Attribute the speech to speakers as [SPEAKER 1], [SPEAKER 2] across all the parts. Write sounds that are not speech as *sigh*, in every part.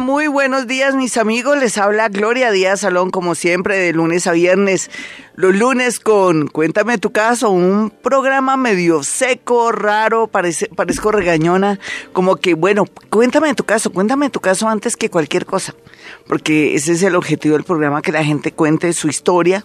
[SPEAKER 1] Muy buenos días mis amigos, les habla Gloria Díaz Salón como siempre de lunes a viernes. Los lunes con Cuéntame tu caso, un programa medio seco, raro, parece, parezco regañona, como que bueno, cuéntame tu caso, cuéntame tu caso antes que cualquier cosa, porque ese es el objetivo del programa, que la gente cuente su historia,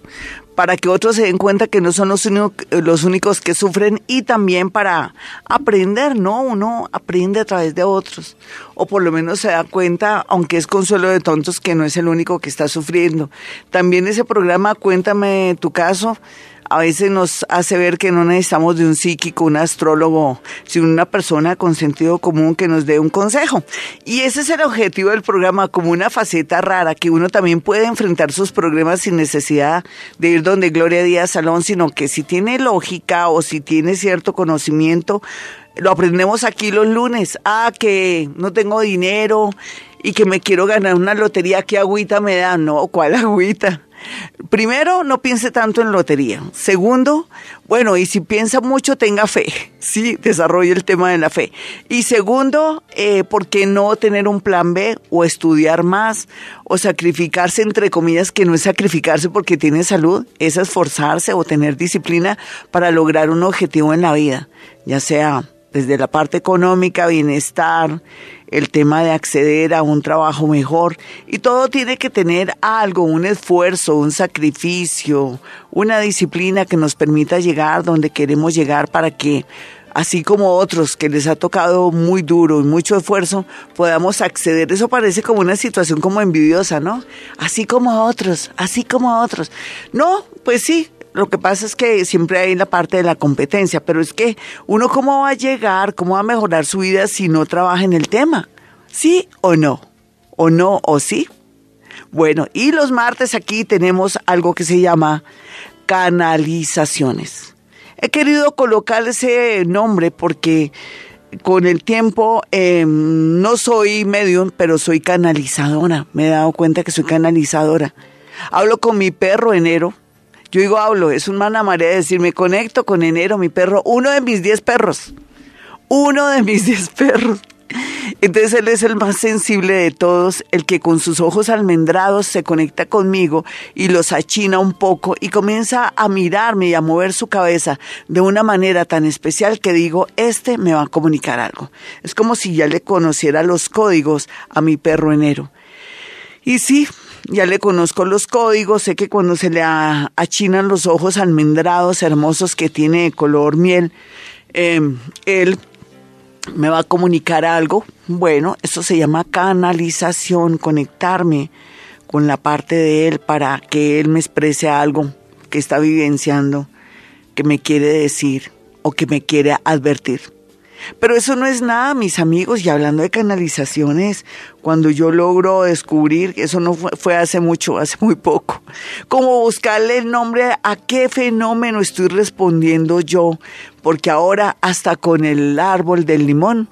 [SPEAKER 1] para que otros se den cuenta que no son los, los únicos que sufren y también para aprender, ¿no? Uno aprende a través de otros, o por lo menos se da cuenta, aunque es consuelo de tontos, que no es el único que está sufriendo. También ese programa, cuéntame tu caso, a veces nos hace ver que no necesitamos de un psíquico, un astrólogo, sino una persona con sentido común que nos dé un consejo. Y ese es el objetivo del programa, como una faceta rara, que uno también puede enfrentar sus problemas sin necesidad de ir donde Gloria Díaz Salón, sino que si tiene lógica o si tiene cierto conocimiento, lo aprendemos aquí los lunes. Ah, que no tengo dinero y que me quiero ganar una lotería, ¿qué agüita me da? No, ¿cuál agüita? Primero, no piense tanto en lotería. Segundo, bueno, y si piensa mucho, tenga fe. *laughs* Sí, desarrolle el tema de la fe. Y segundo, eh, ¿por qué no tener un plan B o estudiar más o sacrificarse, entre comillas, que no es sacrificarse porque tiene salud, es esforzarse o tener disciplina para lograr un objetivo en la vida, ya sea desde la parte económica, bienestar, el tema de acceder a un trabajo mejor y todo tiene que tener algo, un esfuerzo, un sacrificio, una disciplina que nos permita llegar donde queremos llegar para que así como otros que les ha tocado muy duro y mucho esfuerzo, podamos acceder. Eso parece como una situación como envidiosa, ¿no? Así como a otros, así como a otros. No, pues sí, lo que pasa es que siempre hay la parte de la competencia, pero es que uno cómo va a llegar, cómo va a mejorar su vida si no trabaja en el tema. ¿Sí o no? ¿O no o sí? Bueno, y los martes aquí tenemos algo que se llama canalizaciones. He querido colocar ese nombre porque con el tiempo em, no soy medium, pero soy canalizadora. Me he dado cuenta que soy canalizadora. Hablo con mi perro enero yo digo, hablo, es un manamarea decir, me conecto con enero, mi perro, uno de mis diez perros. Uno de mis *laughs* diez perros. Entonces él es el más sensible de todos, el que con sus ojos almendrados se conecta conmigo y los achina un poco y comienza a mirarme y a mover su cabeza de una manera tan especial que digo, este me va a comunicar algo. Es como si ya le conociera los códigos a mi perro enero. Y sí, ya le conozco los códigos, sé que cuando se le achinan los ojos almendrados, hermosos que tiene de color miel, em, él me va a comunicar algo. Bueno, eso se llama canalización, conectarme con la parte de él para que él me exprese algo que está vivenciando, que me quiere decir o que me quiere advertir. Pero eso no es nada, mis amigos, y hablando de canalizaciones, cuando yo logro descubrir, eso no fue, hace mucho, hace muy poco, como buscarle el nombre a qué fenómeno estoy respondiendo yo, porque ahora hasta con el árbol del limón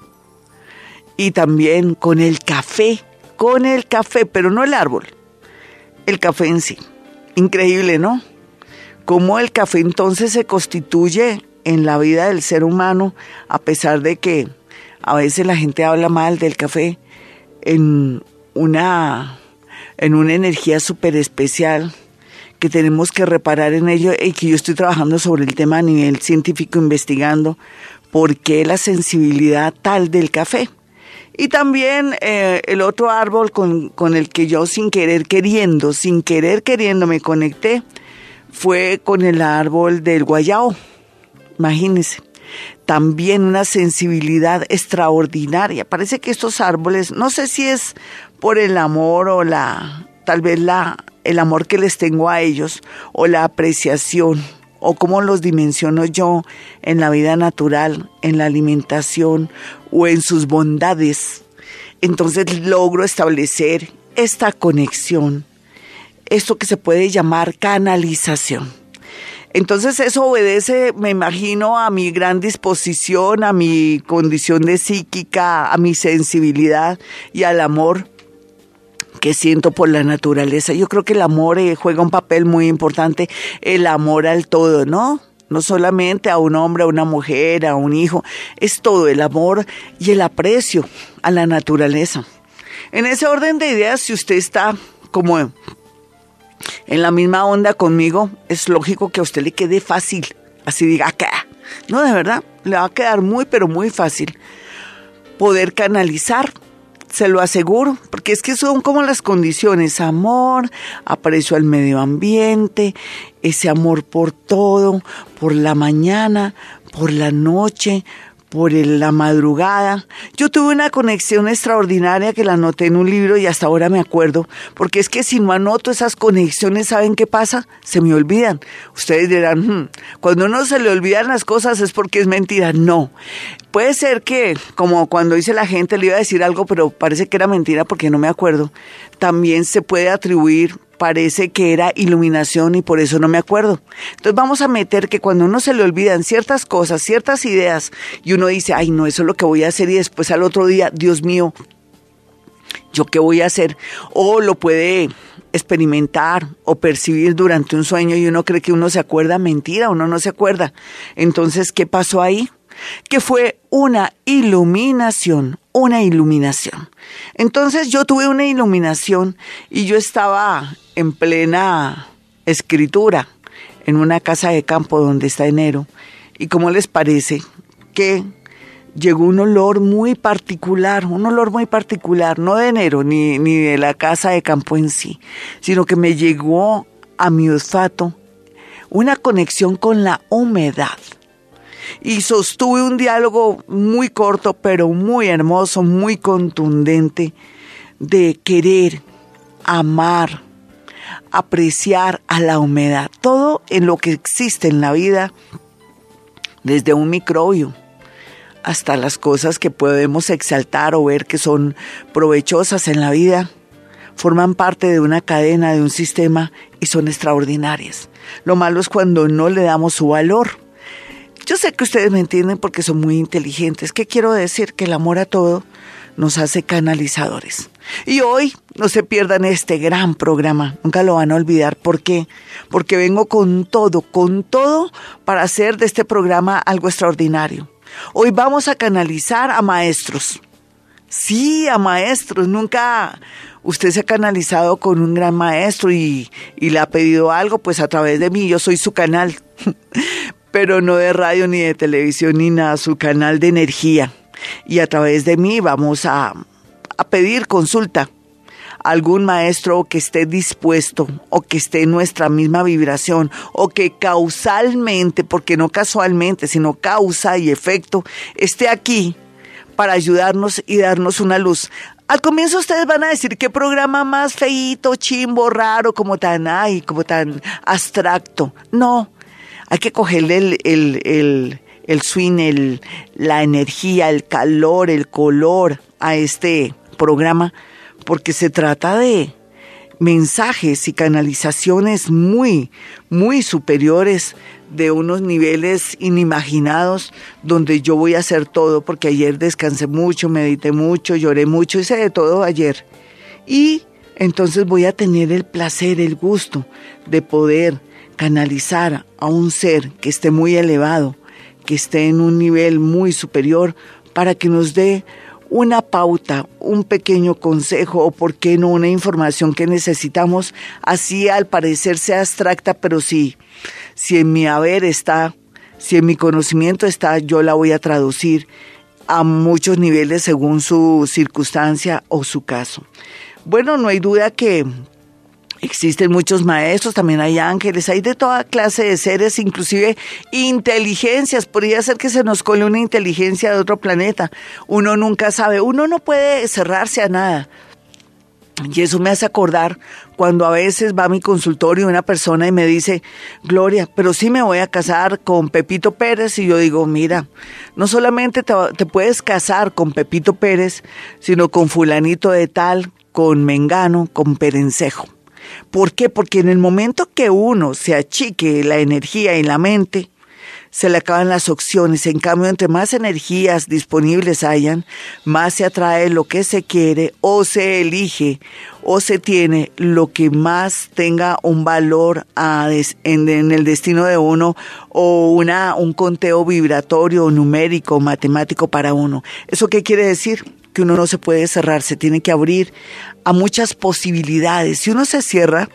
[SPEAKER 1] y también con el café, con el café, pero no el árbol, el café en sí. Increíble, ¿no? Cómo el café entonces se constituye en la vida del ser humano, a pesar de que a veces la gente habla mal del café, en una, en una energía súper especial que tenemos que reparar en ello y que yo estoy trabajando sobre el tema a nivel científico, investigando por qué la sensibilidad tal del café. Y también eh, el otro árbol con, con el que yo sin querer queriendo, sin querer queriendo me conecté, fue con el árbol del guayao. Imagínense. También una sensibilidad extraordinaria. Parece que estos árboles, no sé si es por el amor o la, tal vez la, el amor que les tengo a ellos o la apreciación o cómo los dimensiono yo en la vida natural, en la alimentación o en sus bondades. Entonces logro establecer esta conexión, esto que se puede llamar canalización. Entonces eso obedece, me imagino, a mi gran disposición, a mi condición de psíquica, a mi sensibilidad y al amor que siento por la naturaleza. Yo creo que el amor eh, juega un papel muy importante, el amor al todo, ¿no? No solamente a un hombre, a una mujer, a un hijo, es todo el amor y el aprecio a la naturaleza. En ese orden de ideas, si usted está como en la misma onda conmigo, es lógico que a usted le quede fácil, así diga acá. No, de verdad, le va a quedar muy, pero muy fácil poder canalizar se lo aseguro, porque es que son como las condiciones, amor, aprecio al medio ambiente, ese amor por todo, por la mañana, por la noche, por la madrugada. Yo tuve una conexión extraordinaria que la anoté en un libro y hasta ahora me acuerdo, porque es que si no anoto esas conexiones, ¿saben qué pasa? Se me olvidan. Ustedes dirán, hmm, cuando uno se le olvidan las cosas es porque es mentira. No. Puede ser que, como cuando dice la gente, le iba a decir algo, pero parece que era mentira porque no me acuerdo. También se puede atribuir parece que era iluminación y por eso no me acuerdo. Entonces vamos a meter que cuando uno se le olvidan ciertas cosas, ciertas ideas, y uno dice, ay, no, eso es lo que voy a hacer, y después al otro día, Dios mío, ¿yo qué voy a hacer? O lo puede experimentar o percibir durante un sueño y uno cree que uno se acuerda, mentira, uno no se acuerda. Entonces, ¿qué pasó ahí? Que fue una iluminación, una iluminación. Entonces yo tuve una iluminación y yo estaba en plena escritura en una casa de campo donde está enero. ¿Y cómo les parece que llegó un olor muy particular, un olor muy particular, no de enero ni, ni de la casa de campo en sí, sino que me llegó a mi olfato una conexión con la humedad. Y sostuve un diálogo muy corto, pero muy hermoso, muy contundente, de querer, amar, apreciar a la humedad, todo en lo que existe en la vida, desde un microbio hasta las cosas que podemos exaltar o ver que son provechosas en la vida, forman parte de una cadena, de un sistema y son extraordinarias. Lo malo es cuando no le damos su valor. Yo sé que ustedes me entienden porque son muy inteligentes. ¿Qué quiero decir? Que el amor a todo nos hace canalizadores. Y hoy no se pierdan este gran programa, nunca lo van a olvidar. ¿Por qué? Porque vengo con todo, con todo para hacer de este programa algo extraordinario. Hoy vamos a canalizar a maestros. Sí, a maestros. Nunca usted se ha canalizado con un gran maestro y, y le ha pedido algo, pues a través de mí, yo soy su canal. *laughs* Pero no de radio ni de televisión ni nada, su canal de energía y a través de mí vamos a, pedir consulta a algún maestro que esté dispuesto o que esté en nuestra misma vibración o que causalmente, porque no casualmente, sino causa y efecto, esté aquí para ayudarnos y darnos una luz. Al comienzo ustedes van a decir qué programa más feíto, chimbo, raro, como tan ay, como tan abstracto. No, hay que cogerle el, el el swing, el, la energía, el calor, el color a este programa, porque se trata de mensajes y canalizaciones muy, muy superiores de unos niveles inimaginados donde yo voy a hacer todo porque ayer descansé mucho, medité mucho, lloré mucho, hice de todo ayer. Y entonces voy a tener el placer, el gusto de poder canalizar a un ser que esté muy elevado, que esté en un nivel muy superior para que nos dé una pauta, un pequeño consejo o, por qué no, una información que necesitamos, así al parecer sea abstracta, pero sí, si en mi haber está, si en mi conocimiento está, yo la voy a traducir a muchos niveles según su circunstancia o su caso. Bueno, no hay duda que Existen muchos maestros, también hay ángeles, hay de toda clase de seres, inclusive inteligencias. Podría ser que se nos cole una inteligencia de otro planeta. Uno nunca sabe, uno no puede cerrarse a nada. Y eso me hace acordar cuando a veces va a mi consultorio una persona y me dice, Gloria, pero sí me voy a casar con Pepito Pérez. Y yo digo, mira, no solamente te, te puedes casar con Pepito Pérez, sino con fulanito de tal, con Mengano, con Perencejo. ¿Por qué? Porque en el momento que uno se achique la energía y la mente, se le acaban las opciones. En cambio, entre más energías disponibles hayan, más se atrae lo que se quiere o se elige o se tiene lo que más tenga un valor en, en, el destino de uno o una, un conteo vibratorio, numérico, matemático para uno. ¿Eso qué quiere decir? Que uno no se puede cerrar, se tiene que abrir a muchas posibilidades. Si uno se cierra,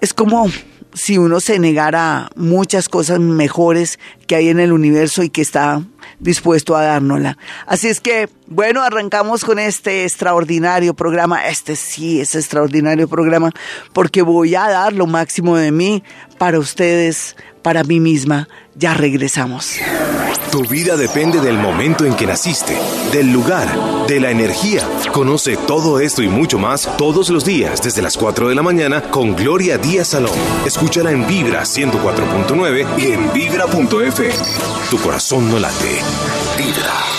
[SPEAKER 1] es como si uno se negara muchas cosas mejores que hay en el universo y que está dispuesto a dárnosla. Así es que, bueno, arrancamos con este extraordinario programa. Este sí es extraordinario programa porque voy a dar lo máximo de mí para ustedes, para mí misma. Ya regresamos.
[SPEAKER 2] Tu vida depende del momento en que naciste, del lugar, de la energía. Conoce todo esto y mucho más todos los días desde las 4 de la mañana con Gloria Díaz Salón. Escúchala en Vibra 104.9 y en vibra.f. Tu corazón no late. Vibra.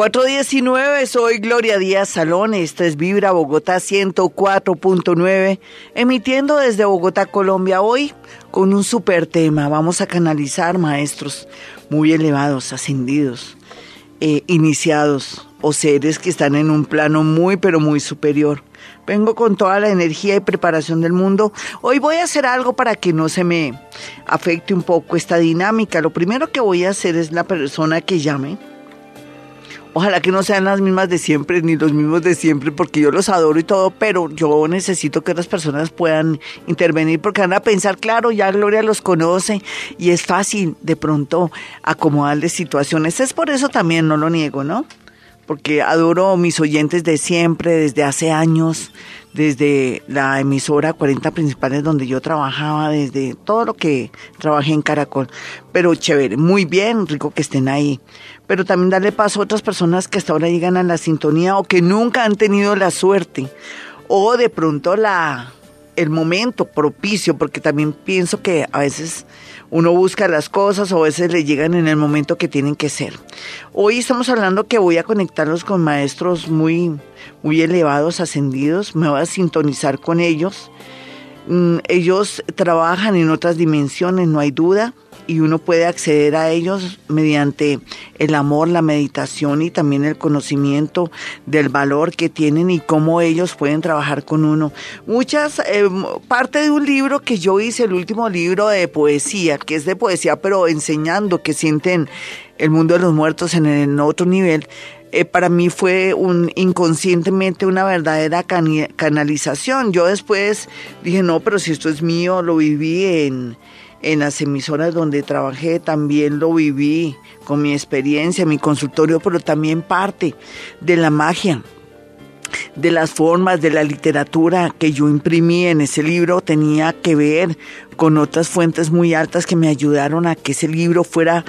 [SPEAKER 1] 419, soy Gloria Díaz Salón, esto es Vibra Bogotá 104.9, emitiendo desde Bogotá, Colombia, hoy con un super tema. Vamos a canalizar maestros muy elevados, ascendidos, eh, iniciados o seres que están en un plano muy, pero muy superior. Vengo con toda la energía y preparación del mundo. Hoy voy a hacer algo para que no se me afecte un poco esta dinámica. Lo primero que voy a hacer es la persona que llame Ojalá que no sean las mismas de siempre ni los mismos de siempre porque yo los adoro y todo, pero yo necesito que las personas puedan intervenir porque van a pensar, claro, ya Gloria los conoce y es fácil de pronto acomodarle situaciones. Es por eso también, no lo niego, ¿no? Porque adoro mis oyentes de siempre, desde hace años, desde la emisora 40 principales donde yo trabajaba, desde todo lo que trabajé en Caracol. Pero chévere, muy bien, rico que estén ahí pero también darle paso a otras personas que hasta ahora llegan a la sintonía o que nunca han tenido la suerte o de pronto la el momento propicio, porque también pienso que a veces uno busca las cosas o a veces le llegan en el momento que tienen que ser. Hoy estamos hablando que voy a conectarlos con maestros muy, muy elevados, ascendidos, me voy a sintonizar con ellos. Mm, ellos trabajan en otras dimensiones, no hay duda y uno puede acceder a ellos mediante el amor, la meditación y también el conocimiento del valor que tienen y cómo ellos pueden trabajar con uno. Muchas, eh, parte de un libro que yo hice, el último libro de poesía, que es de poesía, pero enseñando que sienten el mundo de los muertos en, otro nivel, eh, para mí fue un inconscientemente una verdadera canalización. Yo después dije, no, pero si esto es mío, lo viví en, en las emisoras donde trabajé también lo viví con mi experiencia, mi consultorio, pero también parte de la magia, de las formas de la literatura que yo imprimí en ese libro tenía que ver con otras fuentes muy altas que me ayudaron a que ese libro fuera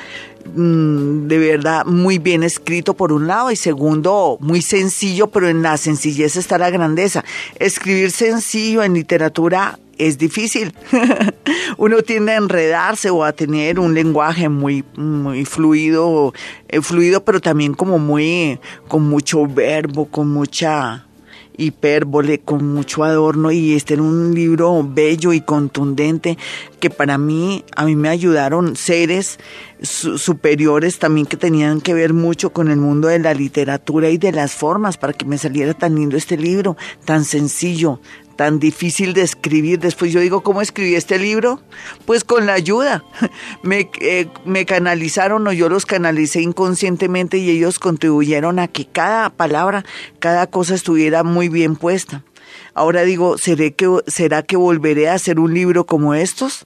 [SPEAKER 1] mm, de verdad muy bien escrito por un lado y segundo muy sencillo, pero en la sencillez está la grandeza. Escribir sencillo en literatura es difícil. *laughs* Uno tiende a enredarse o a tener un lenguaje muy, muy fluido, eh, fluido, pero también como muy, con mucho verbo, con mucha hipérbole, con mucho adorno y este era un libro bello y contundente que para mí, a mí me ayudaron seres superiores también que tenían que ver mucho con el mundo de la literatura y de las formas para que me saliera tan lindo este libro, tan sencillo, tan difícil de escribir. Después yo digo, ¿cómo escribí este libro? Pues con la ayuda. *laughs* Me, eh, me canalizaron o yo los canalicé inconscientemente y ellos contribuyeron a que cada palabra, cada cosa estuviera muy bien puesta. Ahora digo, ¿seré que, ¿será que volveré a hacer un libro como estos?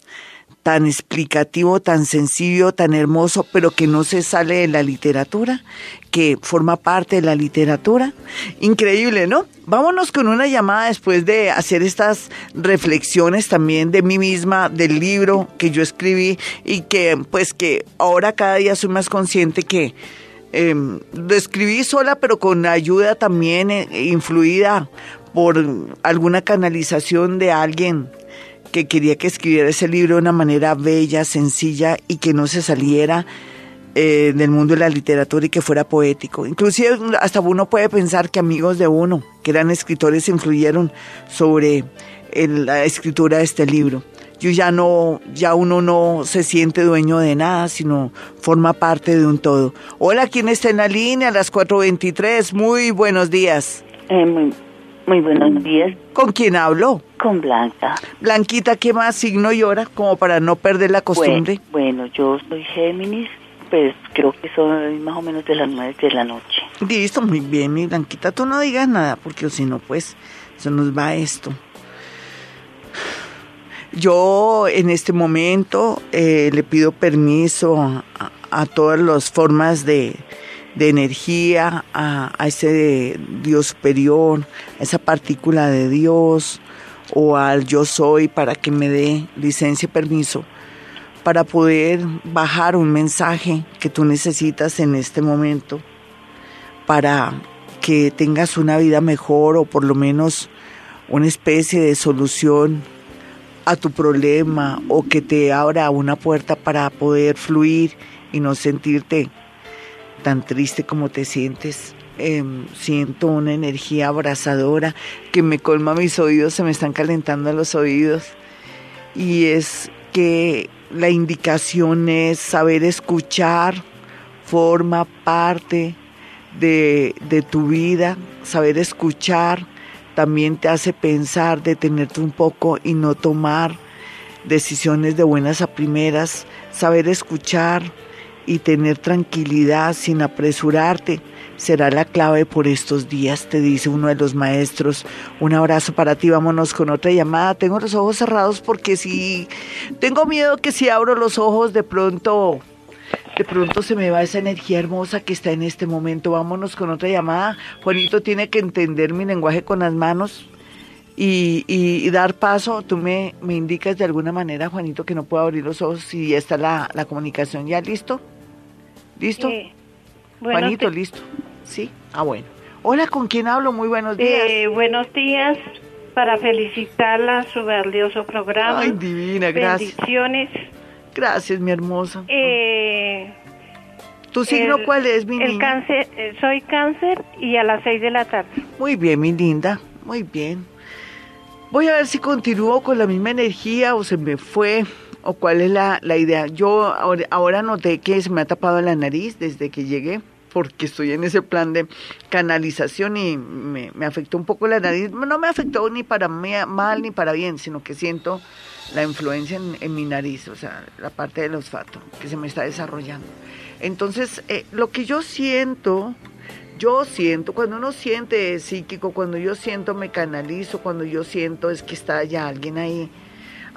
[SPEAKER 1] Tan explicativo, tan sencillo, tan hermoso, pero que no se sale de la literatura, que forma parte de la literatura. Increíble, ¿no? Vámonos con una llamada después de hacer estas reflexiones también de mí misma, del libro que yo escribí y que pues que ahora cada día soy más consciente que em, lo escribí sola, pero con ayuda también eh, influida por alguna canalización de alguien que quería que escribiera ese libro de una manera bella, sencilla y que no se saliera eh, del mundo de la literatura y que fuera poético. Inclusive hasta uno puede pensar que amigos de uno, que eran escritores, influyeron sobre la escritura de este libro. Yo ya no, ya uno no se siente dueño de nada, sino forma parte de un todo. Hola, ¿quién está en la línea? A las 4.23. Muy buenos días.
[SPEAKER 3] Eh, muy buenos días.
[SPEAKER 1] ¿Con quién hablo?
[SPEAKER 3] Con Blanca.
[SPEAKER 1] Blanquita, ¿qué más signo y hora? Como para no perder la costumbre.
[SPEAKER 3] Bueno, yo soy Géminis, pues creo que son más o menos de las nueve de la noche.
[SPEAKER 1] Listo, muy bien, mi Blanquita. Tú no digas nada, porque si no, pues, se nos va esto. Yo en este momento eh, le pido permiso a, a todas las formas de, de energía a, ese Dios superior, a esa partícula de Dios o al yo soy para que me dé licencia y permiso para poder bajar un mensaje que tú necesitas en este momento para que tengas una vida mejor o por lo menos una especie de solución a tu problema o que te abra una puerta para poder fluir y no sentirte tan triste como te sientes. Em, siento una energía abrazadora que me colma mis oídos, se me están calentando los oídos. Y es que la indicación es saber escuchar, forma parte de, de tu vida, saber escuchar también te hace pensar, detenerte un poco y no tomar decisiones de buenas a primeras, saber escuchar, y tener tranquilidad sin apresurarte será la clave por estos días, te dice uno de los maestros. Un abrazo para ti, vámonos con otra llamada. Tengo los ojos cerrados porque si tengo miedo que si abro los ojos de pronto de pronto se me va esa energía hermosa que está en este momento. Vámonos con otra llamada. Juanito tiene que entender mi lenguaje con las manos y, dar paso. Tú me, me, indicas de alguna manera, Juanito, que no puedo abrir los ojos si ya está la, la comunicación ya listo. ¿Listo? Juanito, listo. ¿Sí? Ah, bueno. Hola, ¿con quién hablo? Muy buenos días.
[SPEAKER 4] Eh, buenos días para felicitarla a su valioso programa.
[SPEAKER 1] Ay, divina, gracias.
[SPEAKER 4] Bendiciones.
[SPEAKER 1] Gracias, mi hermosa.
[SPEAKER 4] Eh,
[SPEAKER 1] ¿Tu signo cuál es, mi
[SPEAKER 4] el cáncer, eh, soy cáncer y a las seis de la tarde.
[SPEAKER 1] Muy bien, mi linda, muy bien. Voy a ver si continúo con la misma energía o se me fue o cuál es la, idea. Yo ahora, noté que se me ha tapado la nariz desde que llegué porque estoy en ese plan de canalización y me, afectó un poco la nariz. No me afectó ni para mal ni para bien, sino que siento la influencia en, mi nariz, o sea, la parte del olfato que se me está desarrollando. Entonces, eh, lo que yo siento, yo siento, cuando uno siente psíquico, cuando yo siento me canalizo, cuando yo siento es que está ya alguien ahí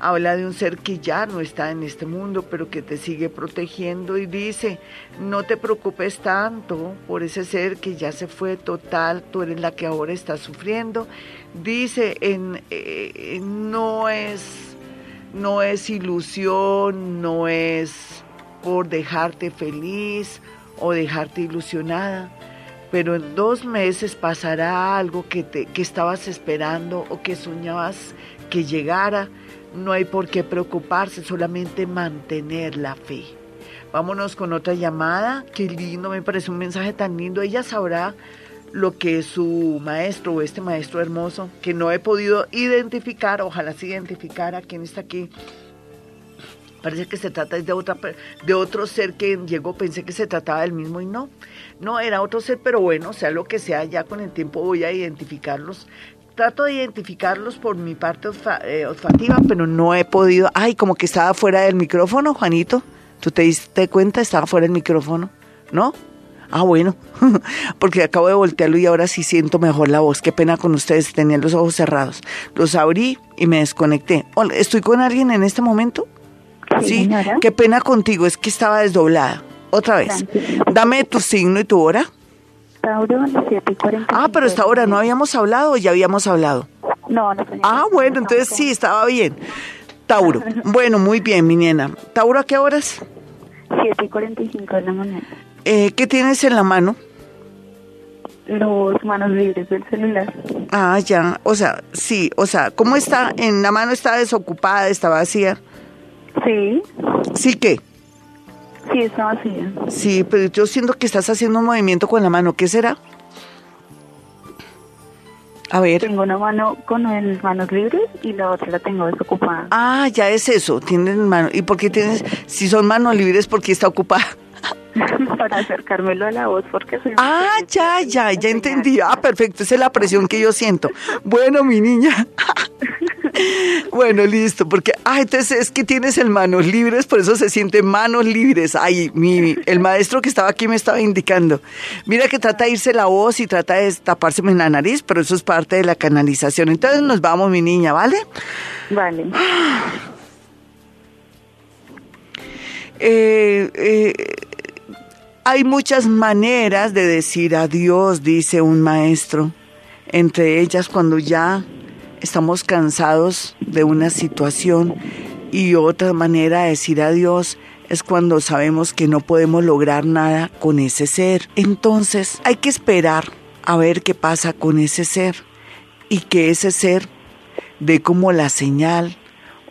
[SPEAKER 1] habla de un ser que ya no está en este mundo, pero que te sigue protegiendo y dice, no te preocupes tanto por ese ser que ya se fue total, tú eres la que ahora está sufriendo. Dice, en, eh, no, es, no es ilusión, no es por dejarte feliz o dejarte ilusionada pero en dos meses pasará algo que, te, que estabas esperando o que soñabas que llegara no hay por qué preocuparse, solamente mantener la fe. Vámonos con otra llamada. Qué lindo, me parece un mensaje tan lindo. Ella sabrá lo que su maestro o este maestro hermoso, que no he podido identificar, ojalá se identificara quién está aquí. Parece que se trata de, otra, de otro ser que llegó, pensé que se trataba del mismo y no. No, era otro ser, pero bueno, sea lo que sea, ya con el tiempo voy a identificarlos trato de identificarlos por mi parte eh, olfativa, pero no he podido. Ay, como que estaba fuera del micrófono, Juanito. ¿Tú te diste cuenta? Estaba fuera del micrófono, ¿no? Ah, bueno, *laughs* porque acabo de voltearlo y ahora sí siento mejor la voz. Qué pena con ustedes, tenía los ojos cerrados. Los abrí y me desconecté. ¿Estoy con alguien en este momento? Sí, qué pena contigo, es que estaba desdoblada. Otra vez. Dame tu signo y tu hora.
[SPEAKER 5] Tauro, 7 y
[SPEAKER 1] Ah, pero esta hora no habíamos hablado o ya habíamos hablado.
[SPEAKER 5] No, no.
[SPEAKER 1] Ah, bueno, entonces sí, estaba bien. Tauro. *laughs* Bueno, muy bien, mi nena. ¿Tauro a qué horas?
[SPEAKER 5] 7 y 45 de la mañana.
[SPEAKER 1] Eh, ¿Qué tienes en la mano?
[SPEAKER 5] Los manos libres del celular.
[SPEAKER 1] Ah, ya. O sea, sí, o sea, ¿cómo está? ¿En la mano está desocupada, está vacía?
[SPEAKER 5] Sí.
[SPEAKER 1] ¿Sí qué?
[SPEAKER 5] Sí, está vacía.
[SPEAKER 1] Sí, pero yo siento que estás haciendo un movimiento con la mano. ¿Qué será? A ver.
[SPEAKER 5] Tengo una mano con las manos libres y la otra la tengo desocupada.
[SPEAKER 1] Ah, ya es eso. Tienes mano. ¿Y por qué tienes? Si son manos libres, ¿por qué está ocupada? *laughs*
[SPEAKER 5] Para acercármelo a la voz porque soy
[SPEAKER 1] Ah, ya, ya, ya entendí. Ah, perfecto. Esa es la presión que yo siento. Bueno, mi niña. *laughs* Bueno, listo, porque, ah, entonces es que tienes el manos libres, por eso se siente manos libres. Ay, mi, el maestro que estaba aquí me estaba indicando. Mira que trata de irse la voz y trata de tapárseme en la nariz, pero eso es parte de la canalización. Entonces nos vamos, mi niña, ¿vale?
[SPEAKER 5] Vale. *gasps*
[SPEAKER 1] Eh, eh, hay muchas maneras de decir adiós, dice un maestro. Entre ellas cuando ya estamos cansados de una situación y otra manera de decir adiós es cuando sabemos que no podemos lograr nada con ese ser. Entonces hay que esperar a ver qué pasa con ese ser y que ese ser dé como la señal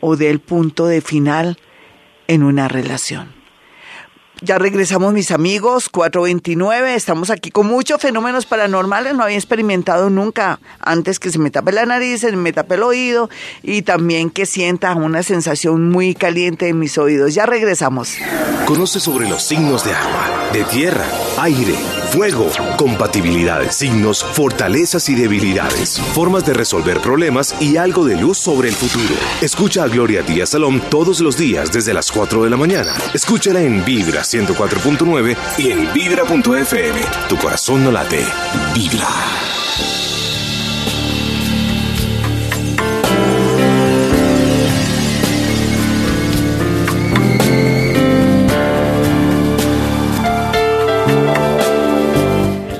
[SPEAKER 1] o dé el punto de final en una relación. Ya regresamos mis amigos, 429, estamos aquí con muchos fenómenos paranormales, no había experimentado nunca antes que se me tape la nariz, se me tape el oído y también que sienta una sensación muy caliente en mis oídos. Ya regresamos.
[SPEAKER 2] Conoce sobre los signos de agua, de tierra, aire, fuego, compatibilidades, signos, fortalezas y debilidades, formas de resolver problemas y algo de luz sobre el futuro. Escucha a Gloria Díaz Salón todos los días desde las 4 de la mañana. Escúchala en Vibra 104.9 y en vibra.fm. Tu corazón no late. Vibra.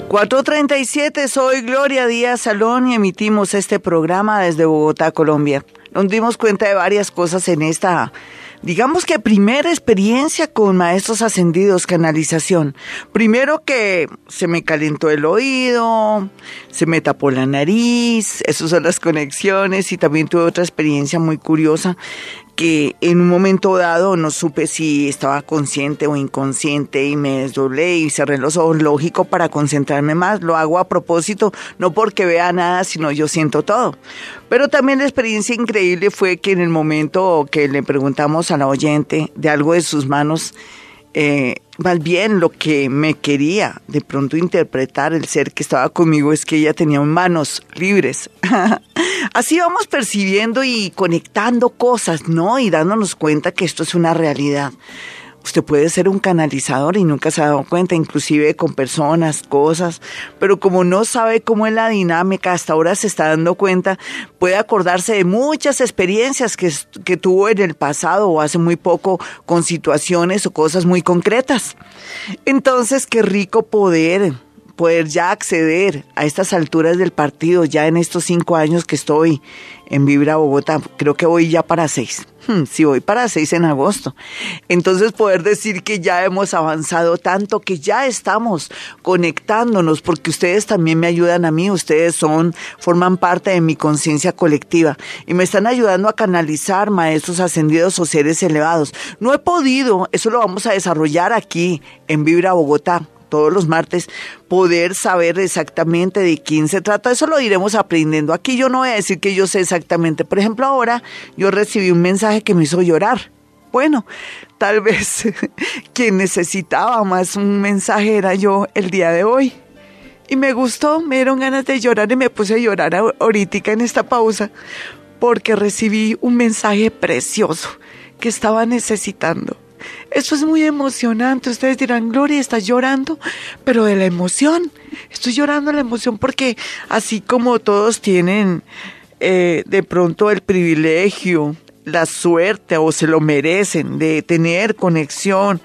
[SPEAKER 1] ...437, soy Gloria Díaz Salón y emitimos este programa desde Bogotá, Colombia. Nos dimos cuenta de varias cosas en esta digamos que primera experiencia con maestros ascendidos, canalización. Primero que se me calentó el oído, se me tapó la nariz, esas son las conexiones y también tuve otra experiencia muy curiosa que en un momento dado no supe si estaba consciente o inconsciente y me desdoblé y cerré los ojos, lógico, para concentrarme más. Lo hago a propósito, no porque vea nada, sino yo siento todo. Pero también la experiencia increíble fue que en el momento que le preguntamos a la oyente de algo de sus manos, eh, más bien lo que me quería de pronto interpretar el ser que estaba conmigo es que ella tenía manos libres. *laughs* Así vamos percibiendo y conectando cosas, ¿no? Y dándonos cuenta que esto es una realidad. Usted puede ser un canalizador y nunca se ha dado cuenta, inclusive con personas, cosas, pero como no sabe cómo es la dinámica, hasta ahora se está dando cuenta, puede acordarse de muchas experiencias que, que tuvo en el pasado o hace muy poco con situaciones o cosas muy concretas. Entonces, qué rico poder poder ya acceder a estas alturas del partido, ya en estos cinco años que estoy en Vibra Bogotá, creo que voy ya para seis. Hmm, sí, voy para seis en agosto. Entonces poder decir que ya hemos avanzado tanto, que ya estamos conectándonos, porque ustedes también me ayudan a mí, ustedes son, forman parte de mi conciencia colectiva y me están ayudando a canalizar maestros ascendidos o seres elevados. No he podido, eso lo vamos a desarrollar aquí en Vibra Bogotá todos los martes, poder saber exactamente de quién se trata. Eso lo iremos aprendiendo. Aquí yo no voy a decir que yo sé exactamente. Por ejemplo, ahora yo recibí un mensaje que me hizo llorar. Bueno, tal *laughs* vez quien necesitaba más un mensaje era yo el día de hoy. Y me gustó, me dieron ganas de llorar y me puse a llorar ahorita en esta pausa porque recibí un mensaje precioso que estaba necesitando. Eso es muy emocionante. Ustedes dirán, Gloria, estás llorando, pero de la emoción. Estoy llorando la emoción porque así como todos tienen eh, de pronto el privilegio, la suerte o se lo merecen de tener conexión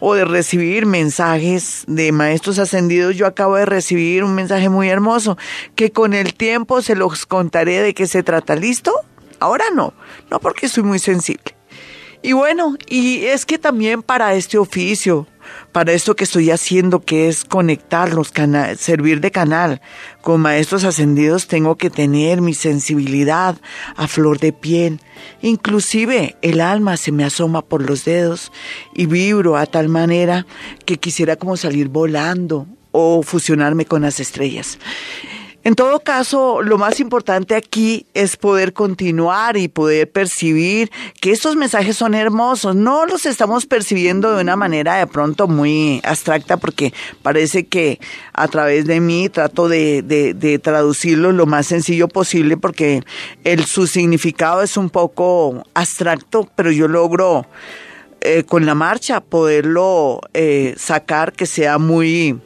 [SPEAKER 1] o de recibir mensajes de maestros ascendidos. Yo acabo de recibir un mensaje muy hermoso que con el tiempo se los contaré de qué se trata. ¿Listo? Ahora no, no porque soy muy sensible. Y bueno, y es que también para este oficio, para esto que estoy haciendo, que es conectar los canales, servir de canal con maestros ascendidos, tengo que tener mi sensibilidad a flor de piel. Inclusive el alma se me asoma por los dedos y vibro a tal manera que quisiera como salir volando o fusionarme con las estrellas. En todo caso, lo más importante aquí es poder continuar y poder percibir que estos mensajes son hermosos. No los estamos percibiendo de una manera de pronto muy abstracta porque parece que a través de mí trato de, de, traducirlo lo más sencillo posible porque el, su significado es un poco abstracto, pero yo logro eh, con la marcha poderlo eh, sacar que sea muy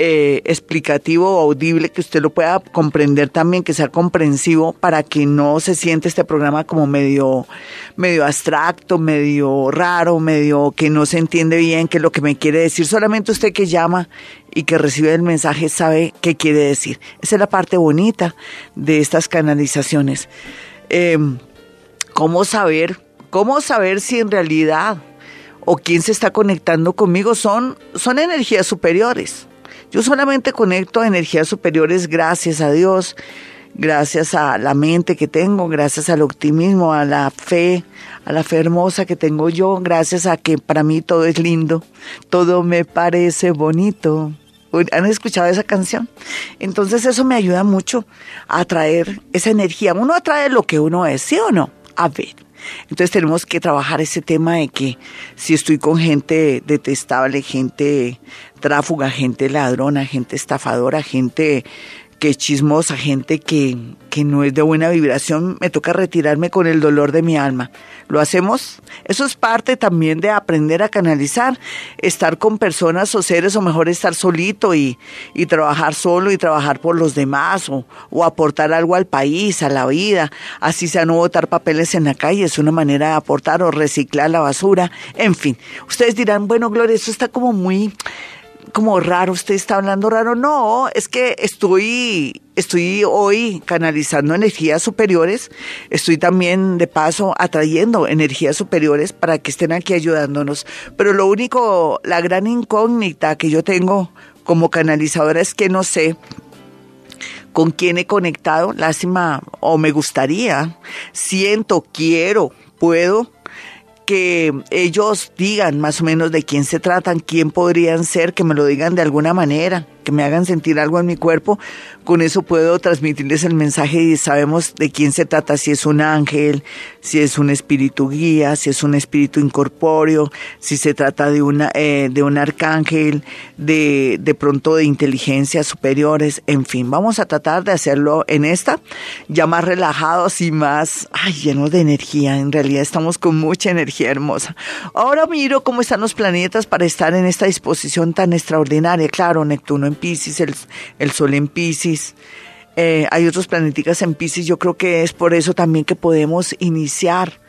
[SPEAKER 1] eh, explicativo o audible, que usted lo pueda comprender también, que sea comprensivo para que no se siente este programa como medio, medio abstracto, medio raro, medio que no se entiende bien qué es lo que me quiere decir. Solamente usted que llama y que recibe el mensaje sabe qué quiere decir. Esa es la parte bonita de estas canalizaciones. Em, ¿Cómo saber? ¿Cómo saber si en realidad o quién se está conectando conmigo son, son energías superiores? Yo solamente conecto a energías superiores gracias a Dios, gracias a la mente que tengo, gracias al optimismo, a la fe, a la fe hermosa que tengo yo, gracias a que para mí todo es lindo, todo me parece bonito. ¿Han escuchado esa canción? Entonces eso me ayuda mucho a atraer esa energía. Uno atrae lo que uno es, ¿sí o no? A ver. Entonces tenemos que trabajar ese tema de que si estoy con gente detestable, gente tráfuga, gente ladrona, gente estafadora, gente que chismosa, gente que, que no es de buena vibración, me toca retirarme con el dolor de mi alma. ¿Lo hacemos? Eso es parte también de aprender a canalizar, estar con personas o seres, o mejor estar solito y, y trabajar solo y trabajar por los demás, o, o aportar algo al país, a la vida, así sea no botar papeles en la calle, es una manera de aportar o reciclar la basura, en fin. Ustedes dirán, bueno, Gloria, eso está como muy como raro, usted está hablando raro. No, es que estoy, estoy hoy canalizando energías superiores. Estoy también de paso atrayendo energías superiores para que estén aquí ayudándonos. Pero lo único, la gran incógnita que yo tengo como canalizadora es que no sé con quién he conectado. Lástima, o me gustaría, siento, quiero, puedo que ellos digan más o menos de quién se tratan, quién podrían ser, que me lo digan de alguna manera que me hagan sentir algo en mi cuerpo, con eso puedo transmitirles el mensaje y sabemos de quién se trata, si es un ángel, si es un espíritu guía, si es un espíritu incorpóreo, si se trata de, una, eh, de un arcángel, de, de pronto de inteligencias superiores, en fin, vamos a tratar de hacerlo en esta, ya más relajados y más, ay, llenos de energía, en realidad estamos con mucha energía hermosa. Ahora miro cómo están los planetas para estar en esta disposición tan extraordinaria, claro, Neptuno en Pisces, el, Sol en Pisces. Eh, hay otros planeticas en Pisces, yo creo que es por eso también que podemos iniciar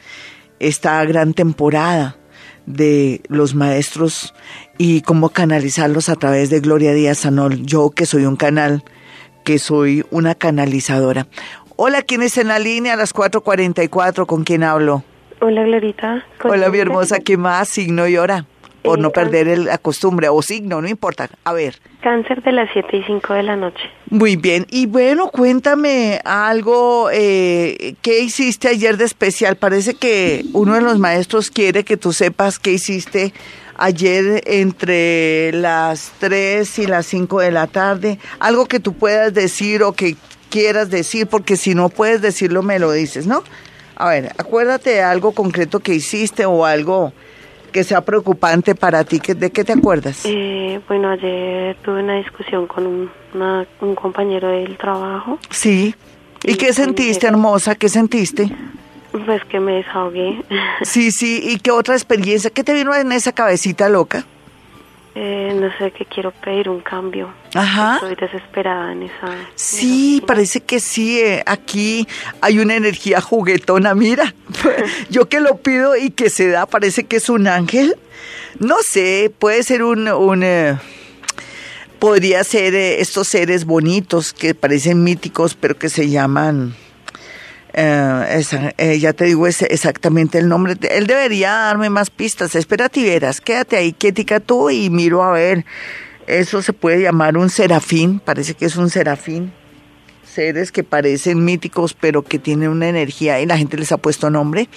[SPEAKER 1] esta gran temporada de los maestros y cómo canalizarlos a través de Gloria Díaz Sanol. Yo que soy un canal, que soy una canalizadora. Hola, ¿quién es en la línea a las 4.44? ¿Con quién hablo?
[SPEAKER 6] Hola, Glorita.
[SPEAKER 1] Hola, mi hermosa. ¿Qué más? Signo y hora por no perder la costumbre o signo, no importa. A ver.
[SPEAKER 6] Cáncer de las 7 y 5 de la noche.
[SPEAKER 1] Muy bien. Y bueno, cuéntame algo. Eh, ¿Qué hiciste ayer de especial? Parece que uno de los maestros quiere que tú sepas qué hiciste ayer entre las 3 y las 5 de la tarde. Algo que tú puedas decir o que quieras decir, porque si no puedes decirlo, me lo dices, ¿no? A ver, acuérdate de algo concreto que hiciste o algo que sea preocupante para ti? ¿De qué te acuerdas?
[SPEAKER 6] Eh, bueno, ayer tuve una discusión con un, un compañero del trabajo.
[SPEAKER 1] Sí. ¿Y, qué sentiste, hermosa? ¿Qué sentiste?
[SPEAKER 6] Pues que me desahogué.
[SPEAKER 1] Sí, sí. ¿Y qué otra experiencia? ¿Qué te vino en esa cabecita loca?
[SPEAKER 6] Eh, no sé, que quiero pedir un cambio.
[SPEAKER 1] Ajá.
[SPEAKER 6] Estoy desesperada en esa. en
[SPEAKER 1] Sí,
[SPEAKER 6] esa
[SPEAKER 1] parece que sí. eh, Aquí hay una energía juguetona. Mira, *laughs* yo que lo pido y que se da, parece que es un ángel. No sé, puede ser un, un eh, podría ser eh, estos seres bonitos que parecen míticos, pero que se llaman. Eh, eh, ya te digo es exactamente el nombre. Él debería darme más pistas. Espérate y verás. Quédate ahí quietica tú y miro a ver. Eso se puede llamar un serafín. Parece que es un serafín seres que parecen míticos pero que tienen una energía y la gente les ha puesto nombre.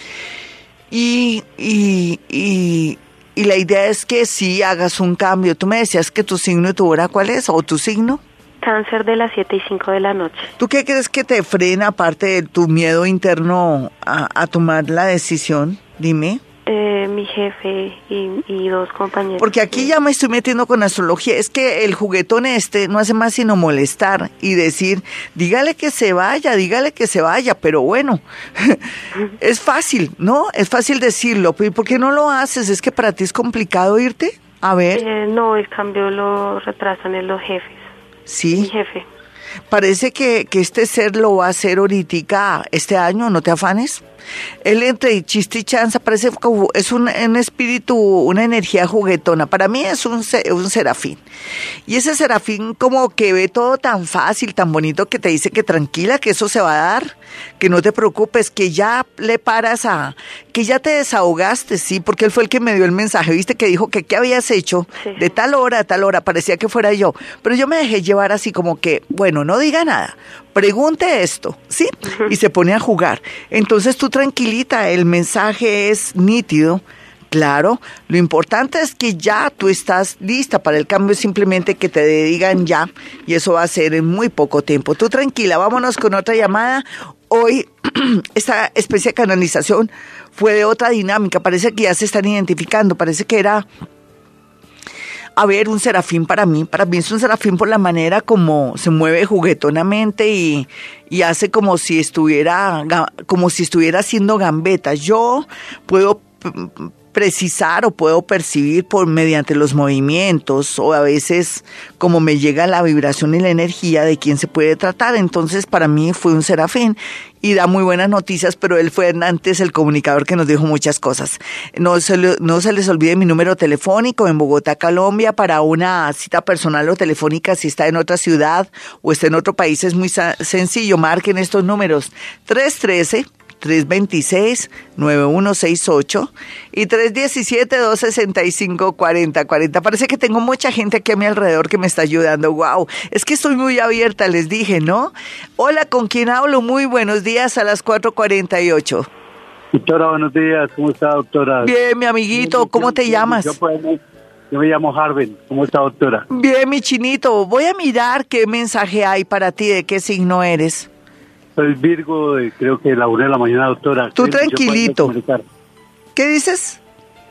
[SPEAKER 1] Y, y, y, la idea es que sí hagas un cambio. Tú me decías que tu signo y tu hora, ¿cuál es? ¿O tu signo?
[SPEAKER 6] Cáncer de las 7 y 5 de la noche.
[SPEAKER 1] ¿Tú qué crees que te frena aparte de tu miedo interno a, a tomar la decisión? Dime.
[SPEAKER 6] Eh, mi jefe y, y dos compañeros.
[SPEAKER 1] Porque aquí ya me estoy metiendo con astrología. Es que el juguetón este no hace más sino molestar y decir, dígale que se vaya, dígale que se vaya, pero bueno, *laughs* es fácil, ¿no? Es fácil decirlo. ¿Y por qué no lo haces? ¿Es que para ti es complicado irte? A ver,
[SPEAKER 6] Eh, no, el cambio lo retrasan en los jefes. Mi
[SPEAKER 1] sí.
[SPEAKER 6] jefe.
[SPEAKER 1] Parece que, que este ser lo va a hacer ahorita, este año, no te afanes. Él entre chiste y chanza parece como, es un, un espíritu, una energía juguetona. Para mí es un, un serafín. Y ese serafín como que ve todo tan fácil, tan bonito, que te dice que tranquila, que eso se va a dar, que no te preocupes, que ya le paras a, que ya te desahogaste, sí, porque él fue el que me dio el mensaje, viste que dijo que qué habías hecho
[SPEAKER 6] Sí.
[SPEAKER 1] de tal hora a tal hora, parecía que fuera yo, pero yo me dejé llevar así como que, bueno, no diga nada, pregunte esto, ¿sí? Y se pone a jugar. Entonces tú tranquilita, el mensaje es nítido. Claro, lo importante es que ya tú estás lista para el cambio, simplemente que te digan ya, y eso va a ser en muy poco tiempo. Tú tranquila, vámonos con otra llamada. Hoy *clears throat* esta especie de canalización fue de otra dinámica, parece que ya se están identificando, parece que era a ver, un serafín para mí, para mí es un serafín por la manera como se mueve juguetonamente y, y hace como si estuviera, como si estuviera haciendo gambetas. Yo puedo precisar o puedo percibir por mediante los movimientos o a veces como me llega la vibración y la energía de quién se puede tratar. Entonces para mí fue un serafín y da muy buenas noticias, pero él fue antes el comunicador que nos dijo muchas cosas. No se, no se les olvide mi número telefónico en Bogotá, Colombia, para una cita personal o telefónica si está en otra ciudad o está en otro país. Es muy sencillo, marquen estos números 313. 326-9168 y 317-265-4040. Parece que tengo mucha gente aquí a mi alrededor que me está ayudando. Wow, es que estoy muy abierta, les dije, ¿no? Hola, ¿con quién hablo? Muy buenos días a las 4:48.
[SPEAKER 7] Doctora, buenos días. ¿Cómo está, doctora?
[SPEAKER 1] Bien, mi amiguito, ¿cómo te llamas?
[SPEAKER 7] Yo, pues, yo me llamo Harvin. ¿Cómo está, doctora?
[SPEAKER 1] Bien, mi chinito, voy a mirar qué mensaje hay para ti, de qué signo eres.
[SPEAKER 7] Soy Virgo, de, creo que la una de la mañana, doctora.
[SPEAKER 1] Tú tranquilito. ¿Qué dices?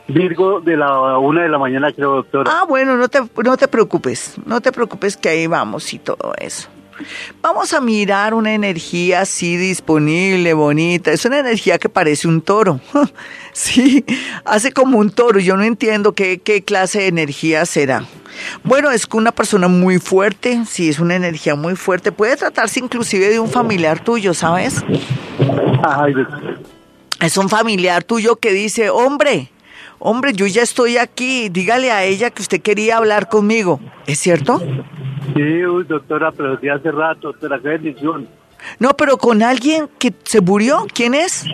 [SPEAKER 7] Virgo de la una de la mañana, creo, doctora.
[SPEAKER 1] Ah, bueno, no te, no te preocupes, no te preocupes que ahí vamos y todo eso. Vamos a mirar una energía así disponible, bonita. Es una energía que parece un toro. *laughs* Sí, hace como un toro. Yo no entiendo qué, qué clase de energía será. Bueno, es que una persona muy fuerte, sí, es una energía muy fuerte. Puede tratarse inclusive de un familiar tuyo, ¿sabes?
[SPEAKER 7] Ay.
[SPEAKER 1] Es un familiar tuyo que dice, hombre, hombre, yo ya estoy aquí, dígale a ella que usted quería hablar conmigo. ¿Es cierto?
[SPEAKER 7] Sí, uy, doctora, pero de hace rato, doctora, qué bendición.
[SPEAKER 1] No, pero con alguien que se murió, ¿quién es?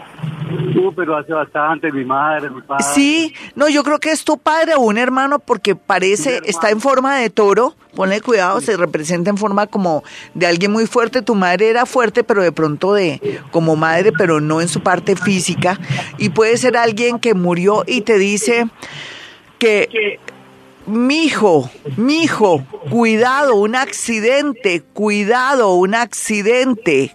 [SPEAKER 7] Uh, pero hace bastante, mi madre, mi padre.
[SPEAKER 1] Sí, no, yo creo que es tu padre o un hermano porque parece, está en forma de toro, ponle cuidado, se representa en forma como de alguien muy fuerte, tu madre era fuerte, pero de pronto de como madre, pero no en su parte física, y puede ser alguien que murió y te dice que Mijo, mijo, cuidado, un accidente, cuidado, un accidente.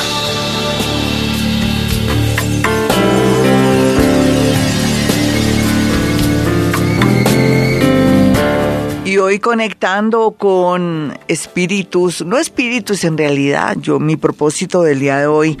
[SPEAKER 1] Hoy conectando con espíritus, no espíritus en realidad, yo mi propósito del día de hoy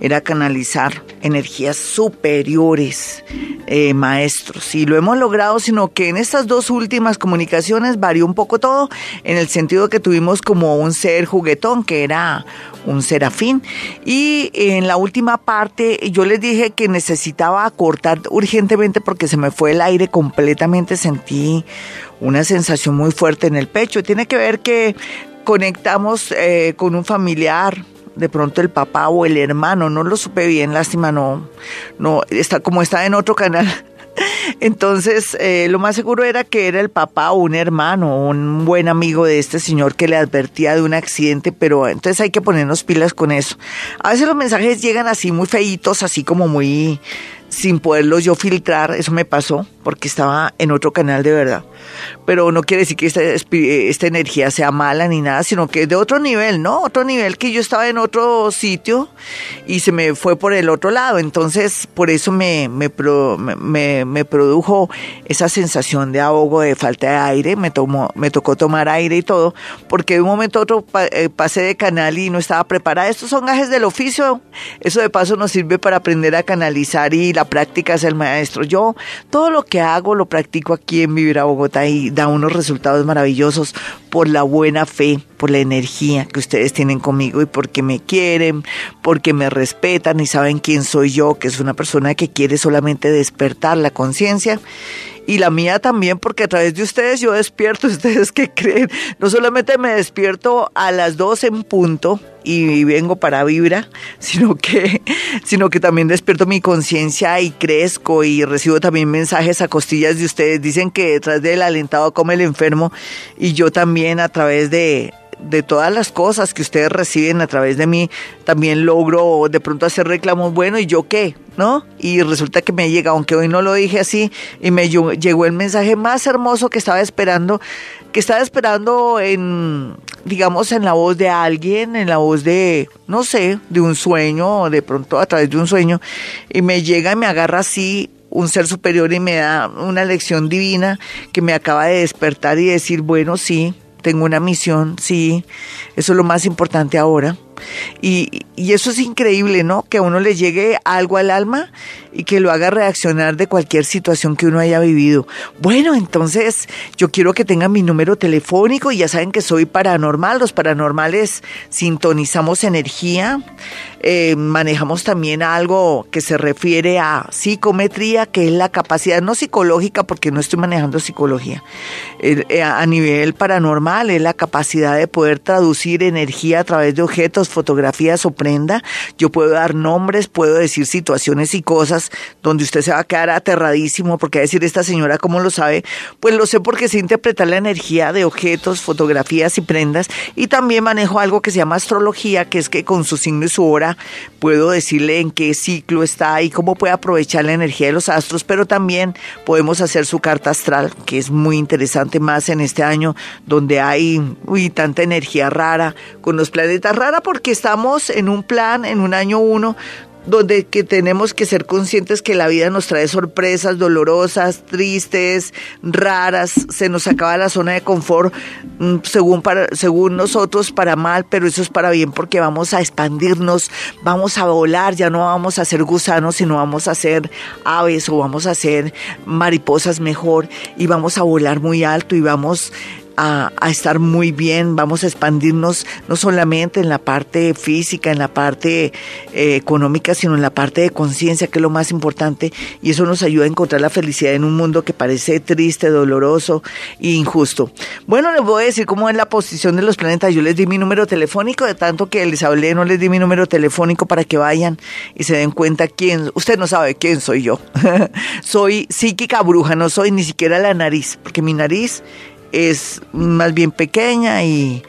[SPEAKER 1] era canalizar energías superiores, eh, maestros, y lo hemos logrado, sino que en estas dos últimas comunicaciones varió un poco todo, en el sentido que tuvimos como un ser juguetón, que era un serafín, y en la última parte yo les dije que necesitaba cortar urgentemente porque se me fue el aire completamente, sentí una sensación muy fuerte en el pecho. Tiene que ver que conectamos eh, con un familiar, de pronto el papá o el hermano, no lo supe bien, lástima, no, no, está como está en otro canal. *laughs* Entonces, eh, lo más seguro era que era el papá o un hermano, un buen amigo de este señor que le advertía de un accidente, pero entonces hay que ponernos pilas con eso. A veces los mensajes llegan así muy feitos, así como muy sin poderlos yo filtrar, eso me pasó porque estaba en otro canal de verdad. Pero no quiere decir que esta, esta energía sea mala ni nada, sino que es de otro nivel, ¿no? Otro nivel que yo estaba en otro sitio y se me fue por el otro lado. Entonces, por eso me, me, me, me produjo esa sensación de ahogo, de falta de aire. Me, tomó, me tocó tomar aire y todo, porque de un momento a otro eh, pasé de canal y no estaba preparada. Estos son gajes del oficio. Eso de paso nos sirve para aprender a canalizar y la práctica es el maestro. Yo todo lo que hago lo practico aquí en Vivir a Bogotá y da unos resultados maravillosos por la buena fe, por la energía que ustedes tienen conmigo y porque me quieren, porque me respetan y saben quién soy yo, que es una persona que quiere solamente despertar la conciencia y la mía también, porque a través de ustedes yo despierto, *laughs* ustedes que creen, no solamente me despierto a las 12 en punto y vengo para vibra, *laughs* sino que, sino que también despierto mi conciencia y crezco y recibo también mensajes a costillas de ustedes. Dicen que detrás del alentado come el enfermo y yo también a través de de todas las cosas que ustedes reciben a través de mí, también logro de pronto hacer reclamos, bueno, ¿y yo qué? ¿No? Y resulta que me llega, aunque hoy no lo dije así, y me llegó el mensaje más hermoso que estaba esperando, que estaba esperando en, digamos, en la voz de alguien, en la voz de, no sé, de un sueño, de pronto a través de un sueño, y me llega y me agarra así un ser superior y me da una lección divina que me acaba de despertar y decir, bueno, sí, tengo una misión, sí, eso es lo más importante ahora. Y, y, eso es increíble, ¿no? Que a uno le llegue algo al alma y que lo haga reaccionar de cualquier situación que uno haya vivido. Bueno, entonces yo quiero que tengan mi número telefónico y ya saben que soy paranormal. Los paranormales sintonizamos energía, eh, manejamos también algo que se refiere a psicometría, que es la capacidad, no psicológica, porque no estoy manejando psicología, eh, a nivel paranormal es la capacidad de poder traducir energía a través de objetos, fotografías o prenda. Yo puedo dar nombres, puedo decir situaciones y cosas donde usted se va a quedar aterradísimo porque a decir esta señora cómo lo sabe, pues lo sé porque sé interpretar la energía de objetos, fotografías y prendas y también manejo algo que se llama astrología, que es que con su signo y su hora puedo decirle en qué ciclo está y cómo puede aprovechar la energía de los astros, pero también podemos hacer su carta astral, que es muy interesante más en este año donde hay uy, tanta energía rara con los planetas. Rara porque estamos en un plan, en un año uno, donde que tenemos que ser conscientes que la vida nos trae sorpresas dolorosas, tristes, raras, se nos acaba la zona de confort mm, según para, según nosotros para mal, pero eso es para bien porque vamos a expandirnos, vamos a volar, ya no vamos a ser gusanos, sino vamos a ser aves o vamos a ser mariposas mejor y vamos a volar muy alto y vamos a, estar muy bien, vamos a expandirnos no solamente en la parte física, en la parte eh, económica, sino en la parte de conciencia, que es lo más importante, y eso nos ayuda a encontrar la felicidad en un mundo que parece triste, doloroso e injusto. Bueno, les voy a decir cómo es la posición de los planetas. Yo les di mi número telefónico, de tanto que les hablé, no les di mi número telefónico para que vayan y se den cuenta quién, usted no sabe quién soy yo. *laughs* soy psíquica bruja, no soy ni siquiera la nariz, porque mi nariz es más bien pequeña y,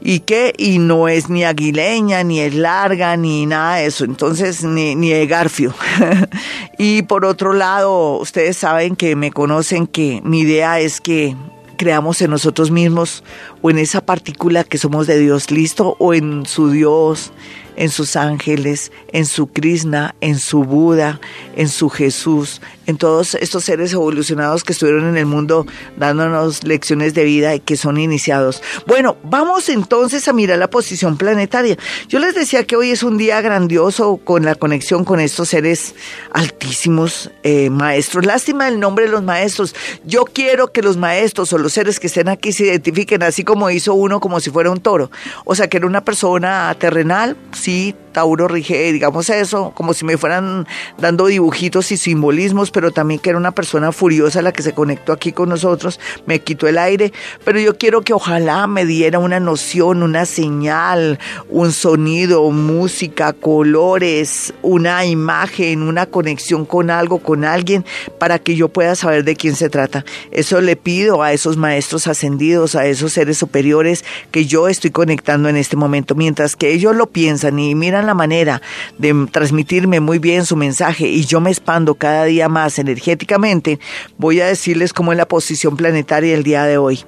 [SPEAKER 1] y qué, y no es ni aguileña, ni es larga, ni nada de eso, entonces ni, ni de garfio. *laughs* y por otro lado, ustedes saben que me conocen que mi idea es que creamos en nosotros mismos o en esa partícula que somos de Dios, listo, o en su Dios, en sus ángeles, en su Krishna, en su Buda, en su Jesús, en todos estos seres evolucionados que estuvieron en el mundo dándonos lecciones de vida y que son iniciados. Bueno, vamos entonces a mirar la posición planetaria. Yo les decía que hoy es un día grandioso con la conexión con estos seres altísimos eh, maestros. Lástima el nombre de los maestros. Yo quiero que los maestros o los seres que estén aquí se identifiquen así como hizo uno como si fuera un toro. O sea, que era una persona terrenal, sí, Tauro rige, digamos eso, como si me fueran dando dibujitos y simbolismos, pero también que era una persona furiosa la que se conectó aquí con nosotros, me quitó el aire, pero yo quiero que ojalá me diera una noción, una señal, un sonido, música, colores, una imagen, una conexión con algo, con alguien, para que yo pueda saber de quién se trata. Eso le pido a esos maestros ascendidos, a esos seres superiores que yo estoy conectando en este momento, mientras que ellos lo piensan y miran la manera de transmitirme muy bien su mensaje y yo me expando cada día más energéticamente, voy a decirles cómo es la posición planetaria el día de hoy.